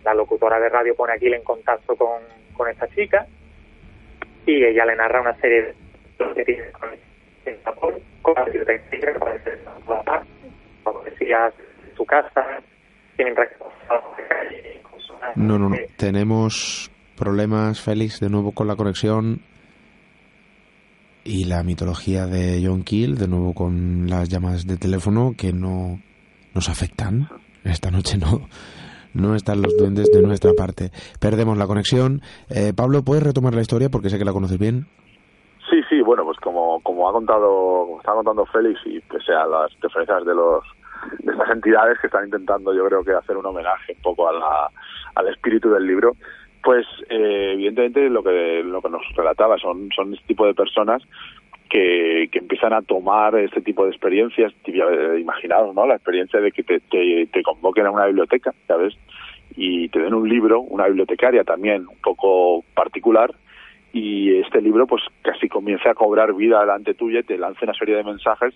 B: la, locutora de radio pone aquí en contacto con, con esta chica y ella le narra una serie de que tiene con con la biblioteca que parece su casa, tienen
A: No, no, no. Tenemos problemas, Félix, de nuevo con la conexión y la mitología de John Keel, de nuevo con las llamadas de teléfono que no nos afectan. Esta noche no, no están los duendes de nuestra parte. Perdemos la conexión. Eh, Pablo, ¿puedes retomar la historia porque sé que la conoces bien?
C: Sí, sí, bueno, pues como, ha contado, como está contando Félix y pese a las diferencias de los de estas entidades que están intentando, yo creo que hacer un homenaje un poco a la, al espíritu del libro, Pues eh, evidentemente lo que lo que nos relataba son este tipo de personas que, que empiezan a tomar este tipo de experiencias, imaginaos, ¿no? La experiencia de que te, te, te convoquen a una biblioteca, ¿sabes? Y te den un libro, una bibliotecaria también un poco particular, y este libro pues casi comienza a cobrar vida delante tuya y te lanza una serie de mensajes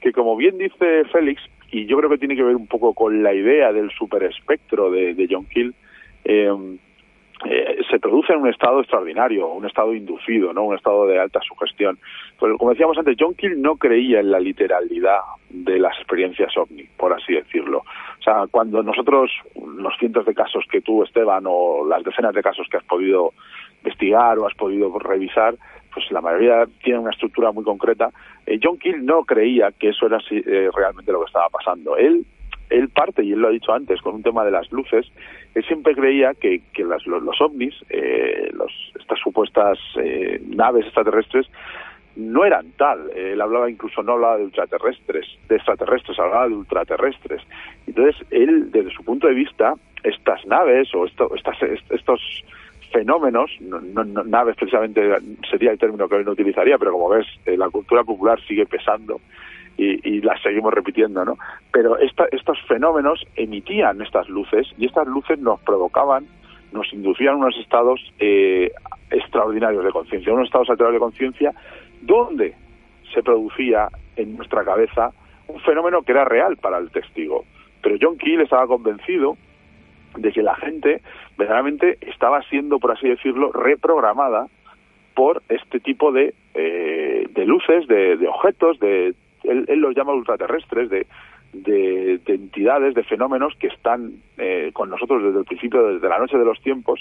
C: que como bien dice Félix, y yo creo que tiene que ver un poco con la idea del superespectro de, de John Kill, eh, eh, se produce en un estado extraordinario, un estado inducido, ¿no? un estado de alta sugestión. Pero, como decíamos antes, John Kill no creía en la literalidad de las experiencias ovni, por así decirlo. O sea, cuando nosotros, los cientos de casos que tú, Esteban, o las decenas de casos que has podido investigar o has podido revisar, pues la mayoría tienen una estructura muy concreta. Eh, John Kill no creía que eso era eh, realmente lo que estaba pasando. Él él parte, y él lo ha dicho antes, con un tema de las luces, él siempre creía que, que las, los, ovnis, eh, los, estas supuestas eh, naves extraterrestres, no eran tal. Él hablaba incluso, no hablaba de ultraterrestres, de extraterrestres, hablaba de ultraterrestres. Entonces, él, desde su punto de vista, estas naves o esto, estas, estos fenómenos, no, no, naves precisamente sería el término que él no utilizaría, pero como ves, eh, la cultura popular sigue pesando y, y las seguimos repitiendo, ¿no? Pero esta, estos fenómenos emitían estas luces y estas luces nos provocaban, nos inducían unos estados eh, extraordinarios de conciencia, unos estados alterados de conciencia donde se producía en nuestra cabeza un fenómeno que era real para el testigo. Pero John Keel estaba convencido de que la gente verdaderamente estaba siendo, por así decirlo, reprogramada por este tipo de, eh, de luces, de, de objetos, de él, los llama ultraterrestres, de, de, entidades, de fenómenos que están eh, con nosotros desde el principio, desde la noche de los tiempos,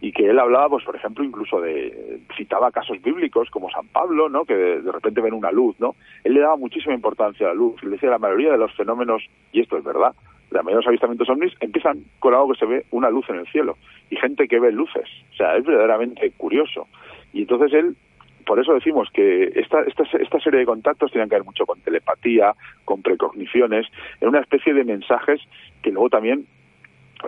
C: y que él hablaba, pues por ejemplo, incluso de, citaba casos bíblicos como San Pablo, ¿no? Que de, repente ven una luz, ¿no? Él le daba muchísima importancia a la luz, y decía la mayoría de los fenómenos, y esto es verdad, la mayoría de los avistamientos ovnis empiezan con algo que se ve una luz en el cielo, y gente que ve luces, o sea, es verdaderamente curioso. Y entonces él por eso decimos que esta, esta, esta serie de contactos tienen que ver mucho con telepatía, con precogniciones, en una especie de mensajes que luego también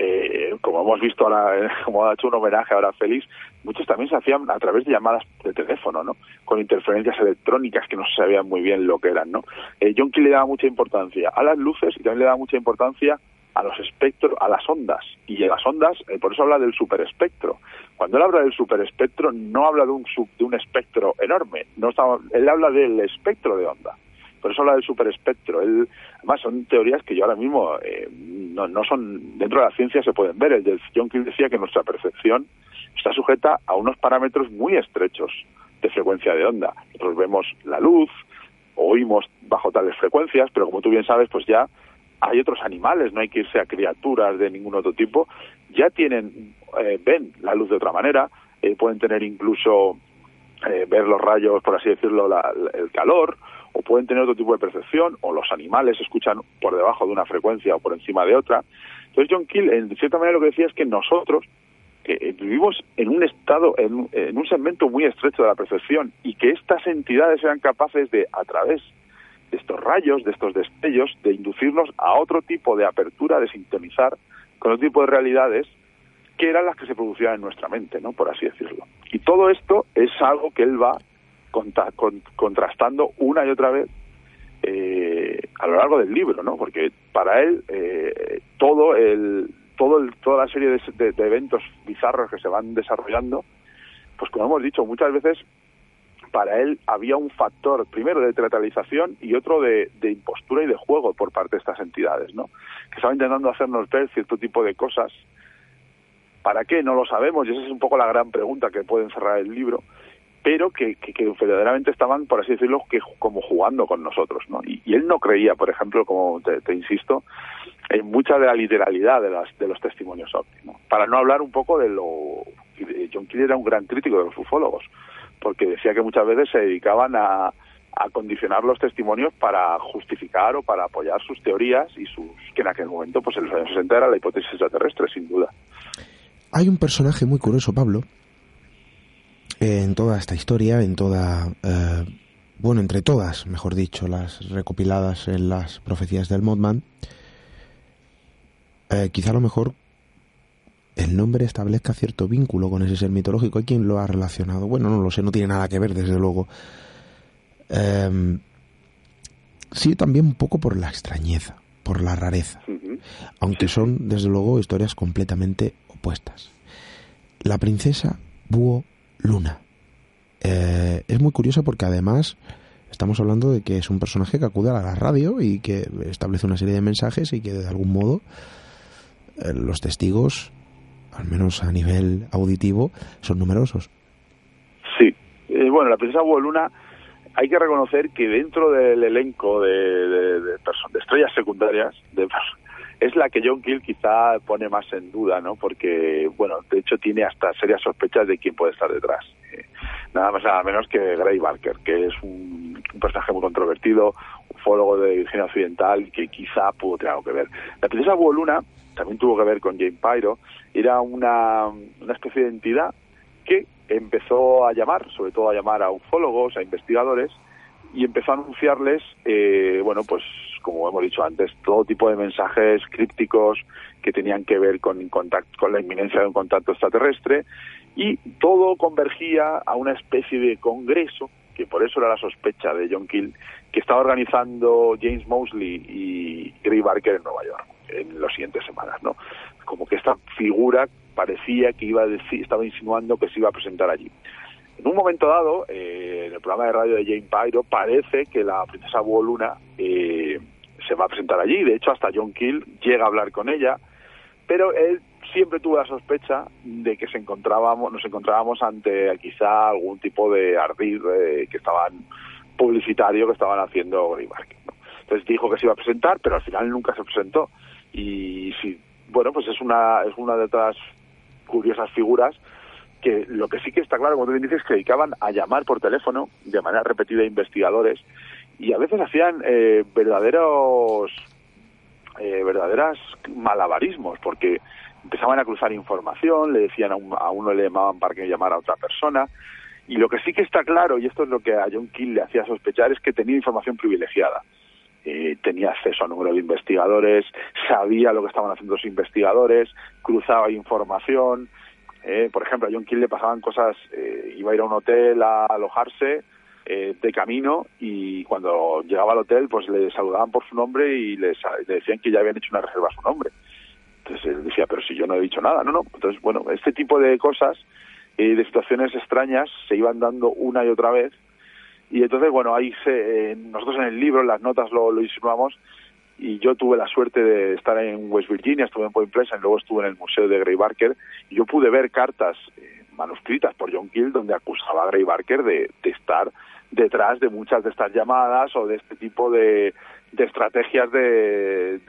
C: eh, como hemos visto ahora, como ha hecho un homenaje ahora a Félix, muchos también se hacían a través de llamadas de teléfono, ¿no? Con interferencias electrónicas que no se sabían muy bien lo que eran, ¿no? Eh, John Key le daba mucha importancia a las luces y también le daba mucha importancia a los espectros, a las ondas. Y a las ondas, eh, por eso habla del superespectro. Cuando él habla del superespectro, no habla de un, de un espectro enorme, no él habla del espectro de onda. Por eso habla del superespectro. Él, además, son teorías que yo ahora mismo eh, no, son, dentro de la ciencia se pueden ver. El de John King decía que nuestra percepción está sujeta a unos parámetros muy estrechos de frecuencia de onda. Nosotros vemos la luz, oímos bajo tales frecuencias, pero como tú bien sabes, pues ya hay otros animales, no hay que irse a criaturas de ningún otro tipo, ya tienen, eh, ven la luz de otra manera, eh, pueden tener incluso eh, ver los rayos, por así decirlo, el calor, o pueden tener otro tipo de percepción, o los animales escuchan por debajo de una frecuencia o por encima de otra. Entonces John Keel, en cierta manera, lo que decía es que nosotros que vivimos en un estado, en, en un segmento muy estrecho de la percepción, y que estas entidades sean capaces de, a través de estos rayos, de estos destellos, de inducirnos a otro tipo de apertura, de sintonizar con otro tipo de realidades que eran las que se producían en nuestra mente, ¿no? Por así decirlo. Y todo esto es algo que él va contrastando una y otra vez eh, a lo largo del libro, ¿no? Porque para él eh, todo el todo el, toda la serie de, de eventos bizarros que se van desarrollando, pues como hemos dicho muchas veces para él había un factor, primero, de teatralización y otro de, impostura y de juego por parte de estas entidades, ¿no? Que estaban intentando hacernos ver cierto tipo de cosas. ¿Para qué? No lo sabemos y esa es un poco la gran pregunta que puede encerrar el libro, pero que, que, verdaderamente estaban, por así decirlo, que como jugando con nosotros, ¿no? Y, él no creía, por ejemplo, como te, insisto, en mucha de la literalidad de, las, de los testimonios óptimos. Para no hablar un poco de lo... John Keel era un gran crítico de los ufólogos porque decía que muchas veces se dedicaban a, a condicionar los testimonios para justificar o para apoyar sus teorías y sus que en aquel momento, pues en los años 60 era la hipótesis extraterrestre, sin duda.
A: Hay un personaje muy curioso, Pablo, en toda esta historia, en toda, eh, bueno, entre todas, mejor dicho, las recopiladas en las profecías del Modman, eh, quizá a lo mejor el nombre establezca cierto vínculo con ese ser mitológico. Hay quien lo ha relacionado. Bueno, no lo sé, no tiene nada que ver, desde luego. Em, sí, también un poco por la extrañeza, por la rareza. Aunque son, desde luego, historias completamente opuestas. La princesa Búho Luna. Eh, es muy curiosa porque además estamos hablando de que es un personaje que acude a la radio y que establece una serie de mensajes y que de algún modo eh, los testigos al menos a nivel auditivo, son numerosos.
C: Sí. Eh, bueno, la princesa Luna hay que reconocer que dentro del elenco de, de, de, estrellas secundarias es la que John Kill quizá pone más en duda, ¿no? Porque, bueno, de hecho tiene hasta serias sospechas de quién puede estar detrás. Eh, nada más nada menos que Gray Barker, que es un, un personaje muy controvertido, ufólogo de Virginia Occidental, que quizá pudo tener algo que ver. La princesa Luna también tuvo que ver con Jane Pyro, era una, una especie de entidad que empezó a llamar, sobre todo a llamar a ufólogos, a investigadores, y empezó a anunciarles, eh, bueno, pues como hemos dicho antes, todo tipo de mensajes crípticos que tenían que ver con, contacto, con la inminencia de un contacto extraterrestre, y todo convergía a una especie de congreso, que por eso era la sospecha de John Kill, que estaba organizando James Mosley y Gray Barker en Nueva York en las siguientes semanas, ¿no? Como que esta figura parecía que iba a decir, estaba insinuando que se iba a presentar allí. En un momento dado, eh, en el programa de radio de Jane Pyro, parece que la princesa Luna eh, se va a presentar allí. De hecho, hasta John Kill llega a hablar con ella, pero él siempre tuvo la sospecha de que se encontrábamos, nos encontrábamos ante quizá algún tipo de ardid eh, que estaban publicitario que estaban haciendo Gray Barker. Entonces dijo que se iba a presentar, pero al final nunca se presentó y sí, bueno, pues es una, es una de otras curiosas figuras que lo que sí que está claro, como tú bien dices, que dedicaban a llamar por teléfono de manera repetida a investigadores y a veces hacían eh, verdaderos eh, verdaderas malabarismos porque empezaban a cruzar información, le decían a, a uno le llamaban para que llamara a otra persona y lo que sí que está claro, y esto es lo que a John Kill le hacía sospechar, es que tenía información privilegiada. Eh, tenía acceso a número de investigadores, sabía lo que estaban haciendo los investigadores, cruzaba información. Eh, por ejemplo, a John Kill le pasaban cosas, eh, iba a ir a un hotel a alojarse de camino y cuando llegaba al hotel pues le saludaban por su nombre y le decían que ya habían hecho una reserva a su nombre. Entonces él decía, pero si yo no he dicho nada, no, no. Entonces, bueno, este tipo de cosas, de situaciones extrañas, se iban dando una y otra vez y entonces, bueno, ahí se, eh, nosotros en el libro, en las notas lo, lo insinuamos, y yo tuve la suerte de estar en West Virginia, estuve en Point Pleasant, luego estuve en el Museo de Gray Barker, y yo pude ver cartas eh, manuscritas por John Kill donde acusaba a Gray Barker de, de, estar detrás de muchas de estas llamadas o de este tipo de, de estrategias de,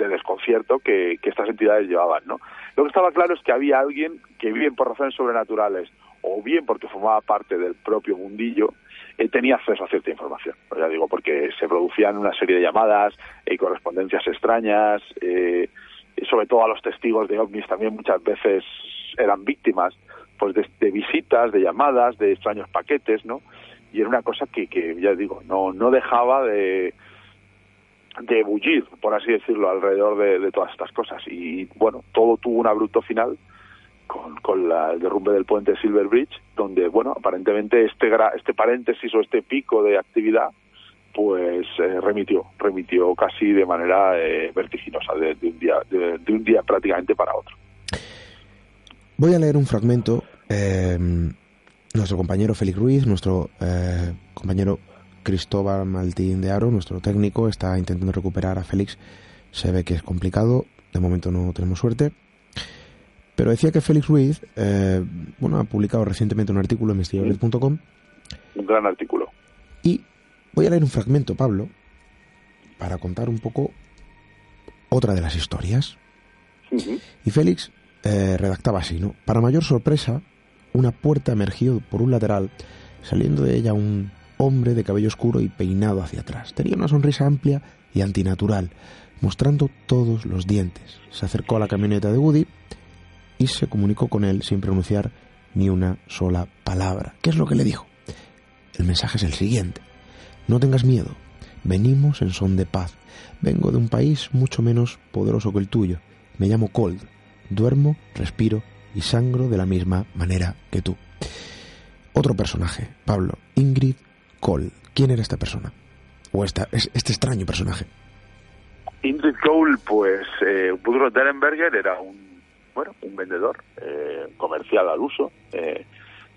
C: de desconcierto que, que estas entidades llevaban, ¿no? Lo que estaba claro es que había alguien que, bien por razones sobrenaturales o bien porque formaba parte del propio mundillo, eh, tenía acceso a cierta información. ya digo, porque se producían una serie de llamadas y correspondencias extrañas, eh, sobre todo a los testigos de ovnis también muchas veces eran víctimas pues de, visitas, de llamadas, de extraños paquetes, ¿no? Y era una cosa que, que ya digo, no, no dejaba de, de bullir, por así decirlo, alrededor de, de, todas estas cosas. Y bueno, todo tuvo un abrupto final con, con la, el derrumbe del puente Silver Bridge, donde, bueno, aparentemente este, este paréntesis o este pico de actividad, pues eh, remitió, remitió casi de manera eh, vertiginosa, de, de, un día, de, de, un día prácticamente para otro.
A: Voy a leer un fragmento. Eh, nuestro compañero Félix Ruiz, nuestro eh, compañero Cristóbal Maltín de Aro, nuestro técnico, está intentando recuperar a Félix. Se ve que es complicado, de momento no tenemos suerte. Pero decía que Félix Ruiz, eh, bueno, ha publicado recientemente un artículo en investigadores.com.
C: Un gran artículo.
A: Y voy a leer un fragmento, Pablo, para contar un poco otra de las historias. Uh -huh. Y Félix eh, redactaba así, ¿no? Para mayor sorpresa, una puerta emergió por un lateral, saliendo de ella un hombre de cabello oscuro y peinado hacia atrás. Tenía una sonrisa amplia y antinatural, mostrando todos los dientes. Se acercó a la camioneta de Woody y se comunicó con él sin pronunciar ni una sola palabra. ¿Qué es lo que le dijo? El mensaje es el siguiente. No tengas miedo. Venimos en son de paz. Vengo de un país mucho menos poderoso que el tuyo. Me llamo Cold. duermo, respiro y sangro de la misma manera que tú. Otro personaje, Pablo, Ingrid Cole. ¿Quién era esta persona? O esta, este extraño personaje.
C: Ingrid Cole, pues eh, Budro Derenberger era un, bueno, un vendedor eh, comercial al uso. Eh,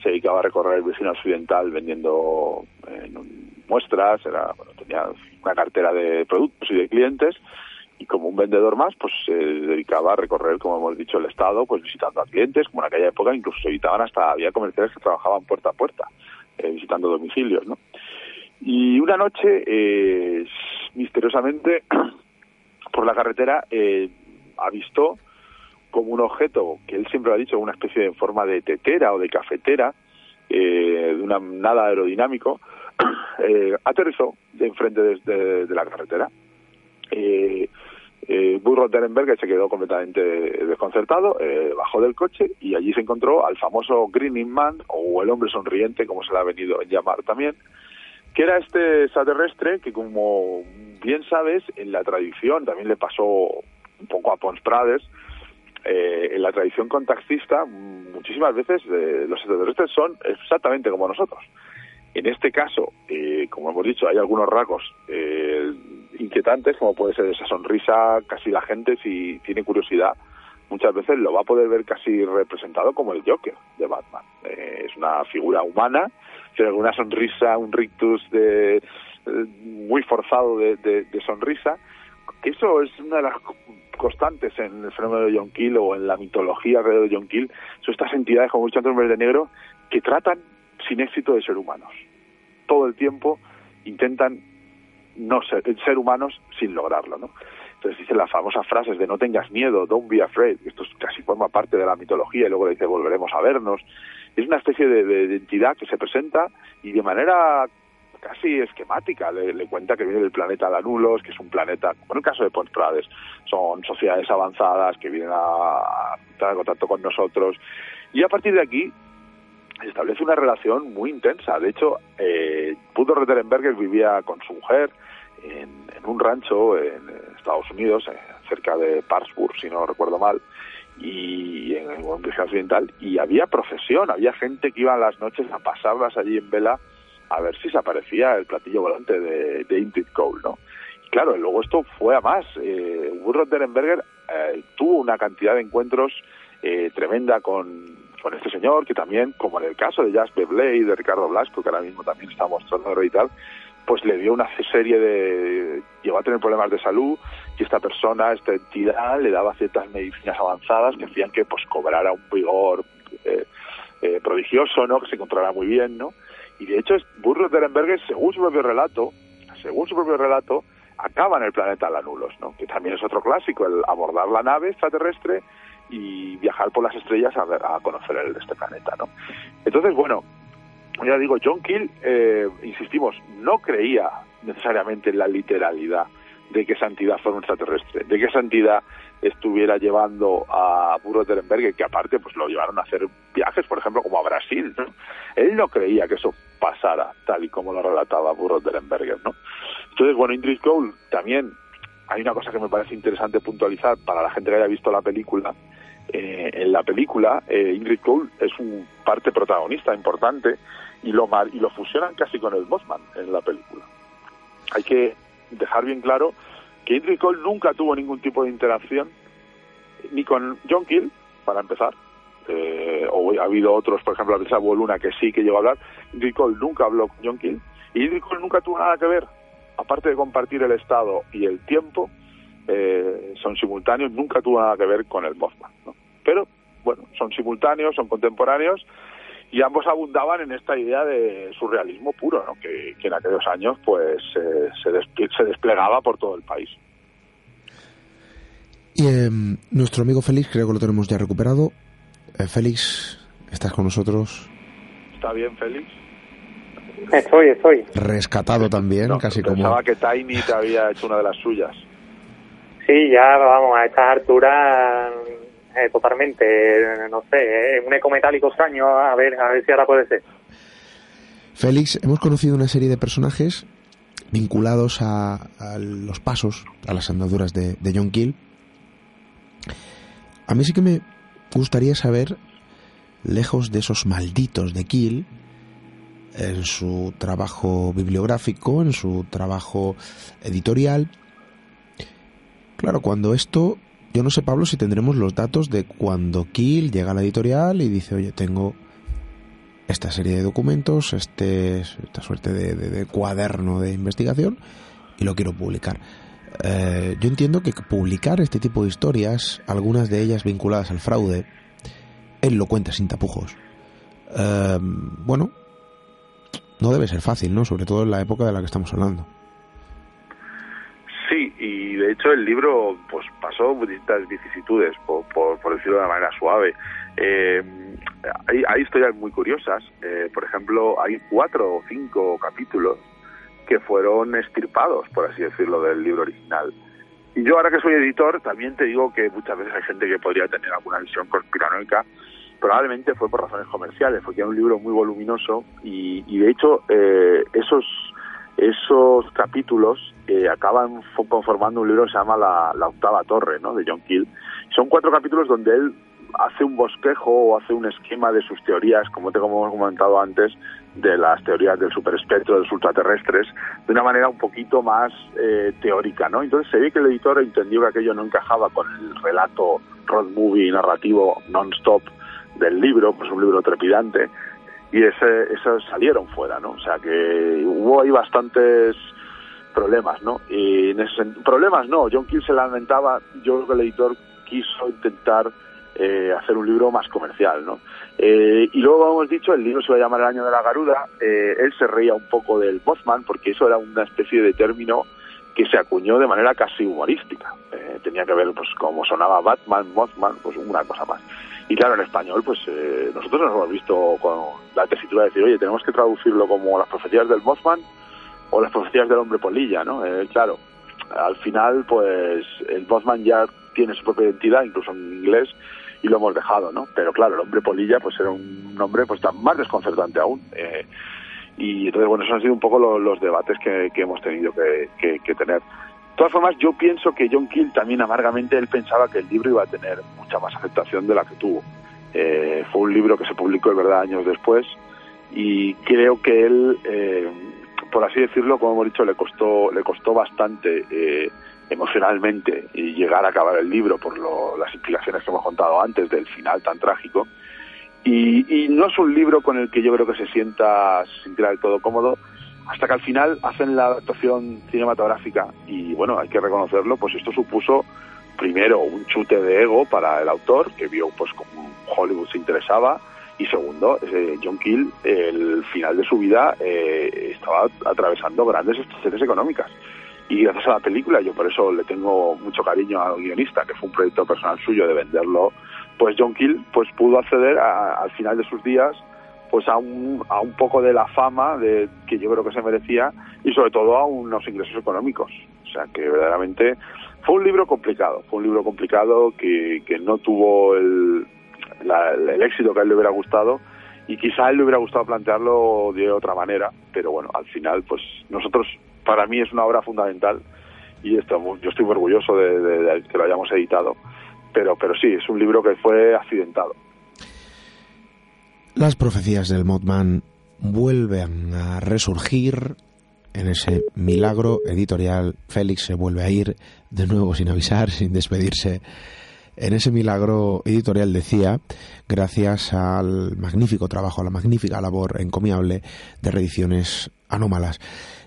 C: se dedicaba a recorrer el vecino occidental vendiendo eh, muestras, era, bueno, tenía una cartera de productos y de clientes y como un vendedor más, pues se dedicaba a recorrer, como hemos dicho, el Estado, pues visitando a clientes, como en aquella época incluso se evitaban hasta, había comerciales que trabajaban puerta a puerta, eh, visitando domicilios, ¿no? Y una noche, eh, misteriosamente, por la carretera, eh, avistó como un objeto que él siempre ha dicho, una especie de forma de tetera o de cafetera, eh, de una, nada aerodinámico, eh, aterrizó de enfrente de, de la carretera. Eh, eh, Burro Derenberg se quedó completamente desconcertado, eh, bajó del coche y allí se encontró al famoso Greening Man, o el hombre sonriente, como se le ha venido a llamar también, que era este extraterrestre que, como bien sabes, en la tradición también le pasó un poco a Pons Prades, eh, en la tradición contactista, muchísimas veces eh, los extraterrestres son exactamente como nosotros. En este caso, eh, como hemos dicho, hay algunos rasgos eh, inquietantes, como puede ser esa sonrisa, casi la gente, si tiene curiosidad, muchas veces lo va a poder ver casi representado como el Joker de Batman. Eh, es una figura humana, tiene alguna sonrisa, un rictus de, muy forzado de, de, sonrisa. Eso es una de las constantes en el fenómeno de John Kill o en la mitología alrededor de John Kill. Son estas entidades, como muchos hombres de negro, que tratan sin éxito de ser humanos. Todo el tiempo intentan no ser, ser humanos sin lograrlo, ¿no? Entonces dice las famosas frases de no tengas miedo, don't be afraid, esto casi forma parte de la mitología y luego dice volveremos a vernos. Es una especie de entidad que se presenta y de manera casi esquemática le, cuenta que viene del planeta Danulos, que es un planeta, como en el caso de Pons Prades, son sociedades avanzadas que vienen a, estar en contacto con nosotros. Y a partir de aquí se establece una relación muy intensa. De hecho, eh, Pudo Retterenberger vivía con su mujer en, en un rancho en Estados Unidos, eh, cerca de Parksburg, si no recuerdo mal, y en el Virgen Occidental, y había procesión, había gente que iba las noches a pasarlas allí en vela a ver si se aparecía el platillo volante de, de Ingrid Cole, ¿no? Y claro, luego esto fue a más. Eh, Wood Derenberger eh, tuvo una cantidad de encuentros eh, tremenda con, con este señor, que también, como en el caso de Jasper Blade, de Ricardo Blasco, que ahora mismo también está mostrando y tal, pues le dio una serie de... llegó a tener problemas de salud y esta persona, esta entidad, le daba ciertas medicinas avanzadas que hacían que pues cobrara un vigor eh, eh, prodigioso, ¿no? Que se encontrara muy bien, ¿no? Y de hecho, Burroughs Derenberger, según su propio relato, según su propio relato, acaba en el planeta Lanulos, ¿no? Que también es otro clásico, el abordar la nave extraterrestre y viajar por las estrellas a, ver, a conocer el, este planeta, ¿no? Entonces, bueno, ya digo, John Keel, eh, insistimos, no creía necesariamente en la literalidad de que esa entidad fuera un extraterrestre, de que esa entidad estuviera llevando a Burro Derenberger, que aparte pues lo llevaron a hacer viajes, por ejemplo, como a Brasil. Él no creía que eso pasara tal y como lo relataba Burro Derenberger, ¿no? Entonces, bueno, Ingrid Cole también hay una cosa que me parece interesante puntualizar para la gente que haya visto la película. Eh, en la película, eh, Ingrid Cole es un parte protagonista importante y lo, y lo fusionan casi con el Mothman en la película. Hay que dejar bien claro que Cole nunca tuvo ningún tipo de interacción ni con John Kill, para empezar, eh, o ha habido otros, por ejemplo, la Luna, que sí que llegó a hablar. Ingrid Cole nunca habló con John Kill y Cole nunca tuvo nada que ver, aparte de compartir el estado y el tiempo, eh, son simultáneos, nunca tuvo nada que ver con el Mothman. Pero, bueno, son simultáneos, son contemporáneos y ambos abundaban en esta idea de surrealismo puro, ¿no? que, que en aquellos años pues eh, se, despl se, desplegaba por todo el país.
A: Y eh, nuestro amigo Félix, creo que lo tenemos ya recuperado. Eh, Félix, ¿estás con nosotros?
C: ¿Está bien, Félix?
B: Estoy, estoy.
A: Rescatado también,
C: no,
A: casi
C: pensaba
A: como...
C: que Tiny te había hecho una de las suyas.
B: Sí, ya vamos, a estas alturas eh, totalmente, no sé, eh, un eco metálico extraño, a ver, a ver si ahora puede ser.
A: Félix, hemos conocido una serie de personajes vinculados a, a los pasos, a las andaduras de, John Kill. a mí sí que me gustaría saber, lejos de esos malditos de Kiel, en su trabajo bibliográfico, en su trabajo editorial. Claro, cuando esto, yo no sé Pablo si tendremos los datos de cuando Kiel llega a la editorial y dice, oye, tengo esta serie de documentos, este, esta suerte de, cuaderno de investigación y lo quiero publicar. Eh, yo entiendo que publicar este tipo de historias, algunas de ellas vinculadas al fraude, él lo cuenta sin tapujos. Eh, bueno, no debe ser fácil, ¿no? Sobre todo en la época de la que estamos hablando.
C: Sí, y de hecho el libro pues pasó distintas vicisitudes, por, por, decirlo de manera suave. Eh, hay, historias muy curiosas. Eh, por ejemplo, hay cuatro o cinco capítulos que fueron estirpados, por así decirlo, del libro original. Y yo ahora que soy editor, también te digo que muchas veces hay gente que podría tener alguna visión conspiranoica probablemente fue por razones comerciales, porque era un libro muy voluminoso y, de hecho eh, esos esos capítulos eh, acaban conformando un libro que se llama la, octava torre, ¿no? De John Keel. Son cuatro capítulos donde él hace un bosquejo o hace un esquema de sus teorías, como te hemos comentado antes, de las teorías del superespectro, de los ultraterrestres, de una manera un poquito más eh, teórica, ¿no? Entonces se ve que el editor entendió que aquello no encajaba con el relato road movie narrativo non-stop del libro, pues un libro trepidante, y ese, esos salieron fuera, ¿no? O sea que hubo ahí bastantes problemas, ¿no? Y en ese, problemas no, John Keel se lamentaba, yo creo que el editor quiso intentar eh, hacer un libro más comercial, ¿no? Eh, y luego, como hemos dicho, el libro se va a llamar El año de la Garuda, eh, él se reía un poco del Mothman, porque eso era una especie de término que se acuñó de manera casi humorística. tenía que ver, pues, cómo sonaba Batman, Mothman, pues una cosa más. Y claro, en español, pues eh, nosotros nos hemos visto con la tesitura de decir, oye, tenemos que traducirlo como las profecías del Mothman o las profecías del hombre polilla, ¿no? Eh, claro, al final, pues el Mothman ya tiene su propia identidad, incluso en inglés, y lo hemos dejado, ¿no? Pero claro, el hombre polilla, pues era un nombre pues tan más desconcertante aún. Eh, y entonces, bueno, esos han sido un poco los, debates que, hemos tenido que, que tener. De todas formas, yo pienso que John Keel también amargamente él pensaba que el libro iba a tener mucha más aceptación de la que tuvo. Eh, fue un libro que se publicó, de verdad, años después y creo que él, eh, por así decirlo, como hemos dicho, le costó, le costó bastante eh, emocionalmente llegar a acabar el libro por las implicaciones que hemos contado antes del final tan trágico. Y, y, no es un libro con el que yo creo que se sienta, se sintiera del todo cómodo, hasta que al final hacen la adaptación cinematográfica y bueno, hay que reconocerlo, pues esto supuso primero un chute de ego para el autor que vio pues como Hollywood se interesaba y segundo, John Keel, el final de su vida eh, estaba atravesando grandes situaciones económicas. Y gracias a la película, yo por eso le tengo mucho cariño al guionista, que fue un proyecto personal suyo de venderlo, pues John Keel pues pudo acceder al final de sus días pues a un, a un poco de la fama de, que yo creo que se merecía y sobre todo a unos ingresos económicos. O sea que verdaderamente fue un libro complicado, fue un libro complicado que, que no tuvo el, el éxito que a él le hubiera gustado y quizá a él le hubiera gustado plantearlo de otra manera, pero bueno, al final pues nosotros, para mí es una obra fundamental y estamos, yo estoy orgulloso de, de que lo hayamos editado, pero, pero sí, es un libro que fue accidentado.
A: Las profecías del Mothman vuelven a resurgir en ese milagro editorial. Félix se vuelve a ir de nuevo sin avisar, sin despedirse. En ese milagro editorial decía, gracias al magnífico trabajo, a la magnífica labor encomiable de reediciones anómalas.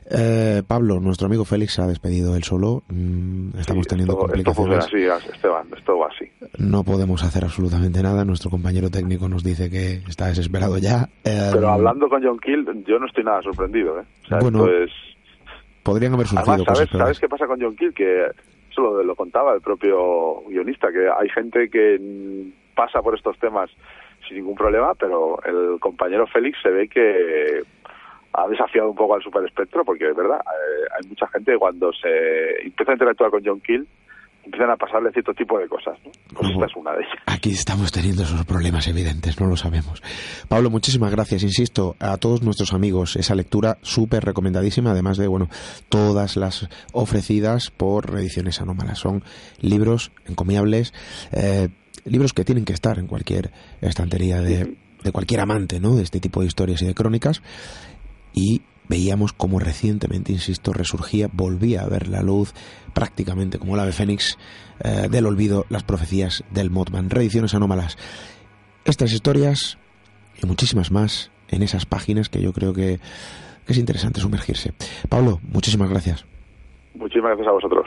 A: Eh, Pablo, nuestro amigo Félix ha despedido él solo. Mm, estamos teniendo complicaciones.
C: Esto así, Esteban, esto va así.
A: No podemos hacer absolutamente nada. Nuestro compañero técnico nos dice que está desesperado ya.
C: Pero em, hablando con John Kill, yo no estoy nada sorprendido. ¿eh?
A: bueno, podrían haber surgido
C: ¿sabes, ¿sabes qué pasa con John Kill? Que eso lo, lo contaba el propio guionista, que hay gente que pasa por estos temas sin ningún problema, pero el compañero Félix se ve que ha desafiado un poco al super espectro porque es verdad eh, hay mucha gente que cuando se empieza a interactuar con John Kill empiezan a pasarle cierto tipo de cosas. ¿no? Pues esta es una de ellas.
A: Aquí estamos teniendo esos problemas evidentes, no lo sabemos. Pablo, muchísimas gracias. Insisto, a todos nuestros amigos, esa lectura súper recomendadísima, además de, bueno, todas las ofrecidas por Reediciones Anómalas. Son libros encomiables. Eh, libros que tienen que estar en cualquier estantería de, de cualquier amante, ¿no? De este tipo de historias y de crónicas. Y veíamos como recientemente, insisto, resurgía, volvía a ver la luz prácticamente como la ave fénix eh, del olvido las profecías del Mothman. Reediciones anómalas. Estas historias y muchísimas más en esas páginas que yo creo que, que es interesante sumergirse. Pablo, muchísimas gracias.
C: Muchísimas gracias a vosotros.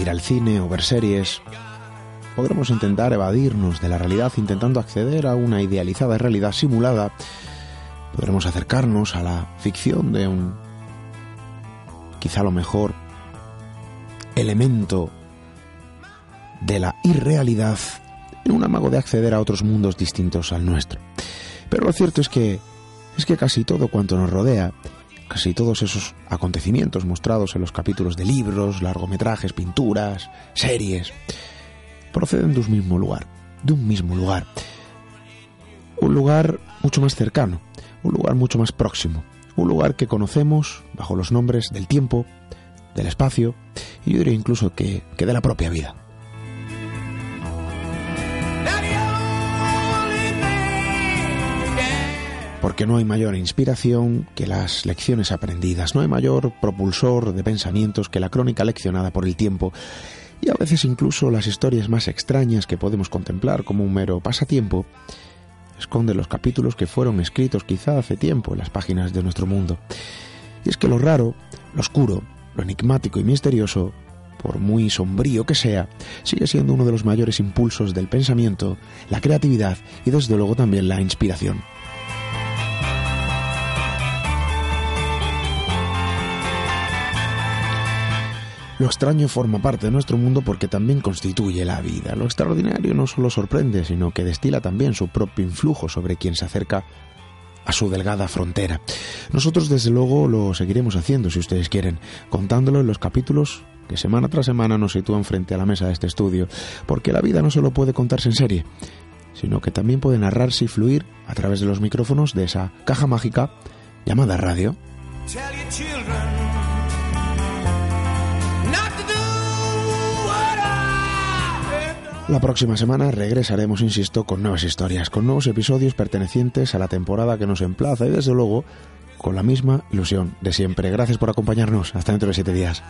A: Acudir al cine o ver series, podremos intentar evadirnos de la realidad intentando acceder a una idealizada realidad simulada, podremos acercarnos a la ficción de un, quizá lo mejor, elemento de la irrealidad en un amago de acceder a otros mundos distintos al nuestro. Pero lo cierto es que es que casi todo cuanto nos rodea, casi todos esos acontecimientos mostrados en los capítulos de libros, largometrajes, pinturas, series, proceden de un mismo lugar, de un mismo lugar. Un lugar mucho más cercano, un lugar mucho más próximo, un lugar que conocemos bajo los nombres del tiempo, del espacio y yo diría incluso que, que de la propia vida. Porque no hay mayor inspiración que las lecciones aprendidas, no hay mayor propulsor de pensamientos que la crónica leccionada por el tiempo y a veces incluso las historias más extrañas que podemos contemplar como un mero pasatiempo esconden los capítulos que fueron escritos quizá hace tiempo en las páginas de nuestro mundo. Y es que lo raro, lo oscuro, lo enigmático y misterioso, por muy sombrío que sea, sigue siendo uno de los mayores impulsos del pensamiento, la creatividad y desde luego también la inspiración. Lo extraño forma parte de nuestro mundo porque también constituye la vida. Lo extraordinario no solo sorprende, sino que destila también su propio influjo sobre quien se acerca a su delgada frontera. Nosotros desde luego lo seguiremos haciendo si ustedes quieren, contándolo en los capítulos que semana tras semana nos sitúan frente a la mesa de este estudio, porque la vida no solo puede contarse en serie, sino que también puede narrarse y fluir a través de los micrófonos de esa caja mágica llamada radio.
D: tell your
A: La próxima semana regresaremos, insisto, con nuevas historias, con nuevos episodios pertenecientes a la temporada que nos emplaza y desde luego con la misma ilusión de siempre. Gracias por acompañarnos. Hasta dentro de siete días.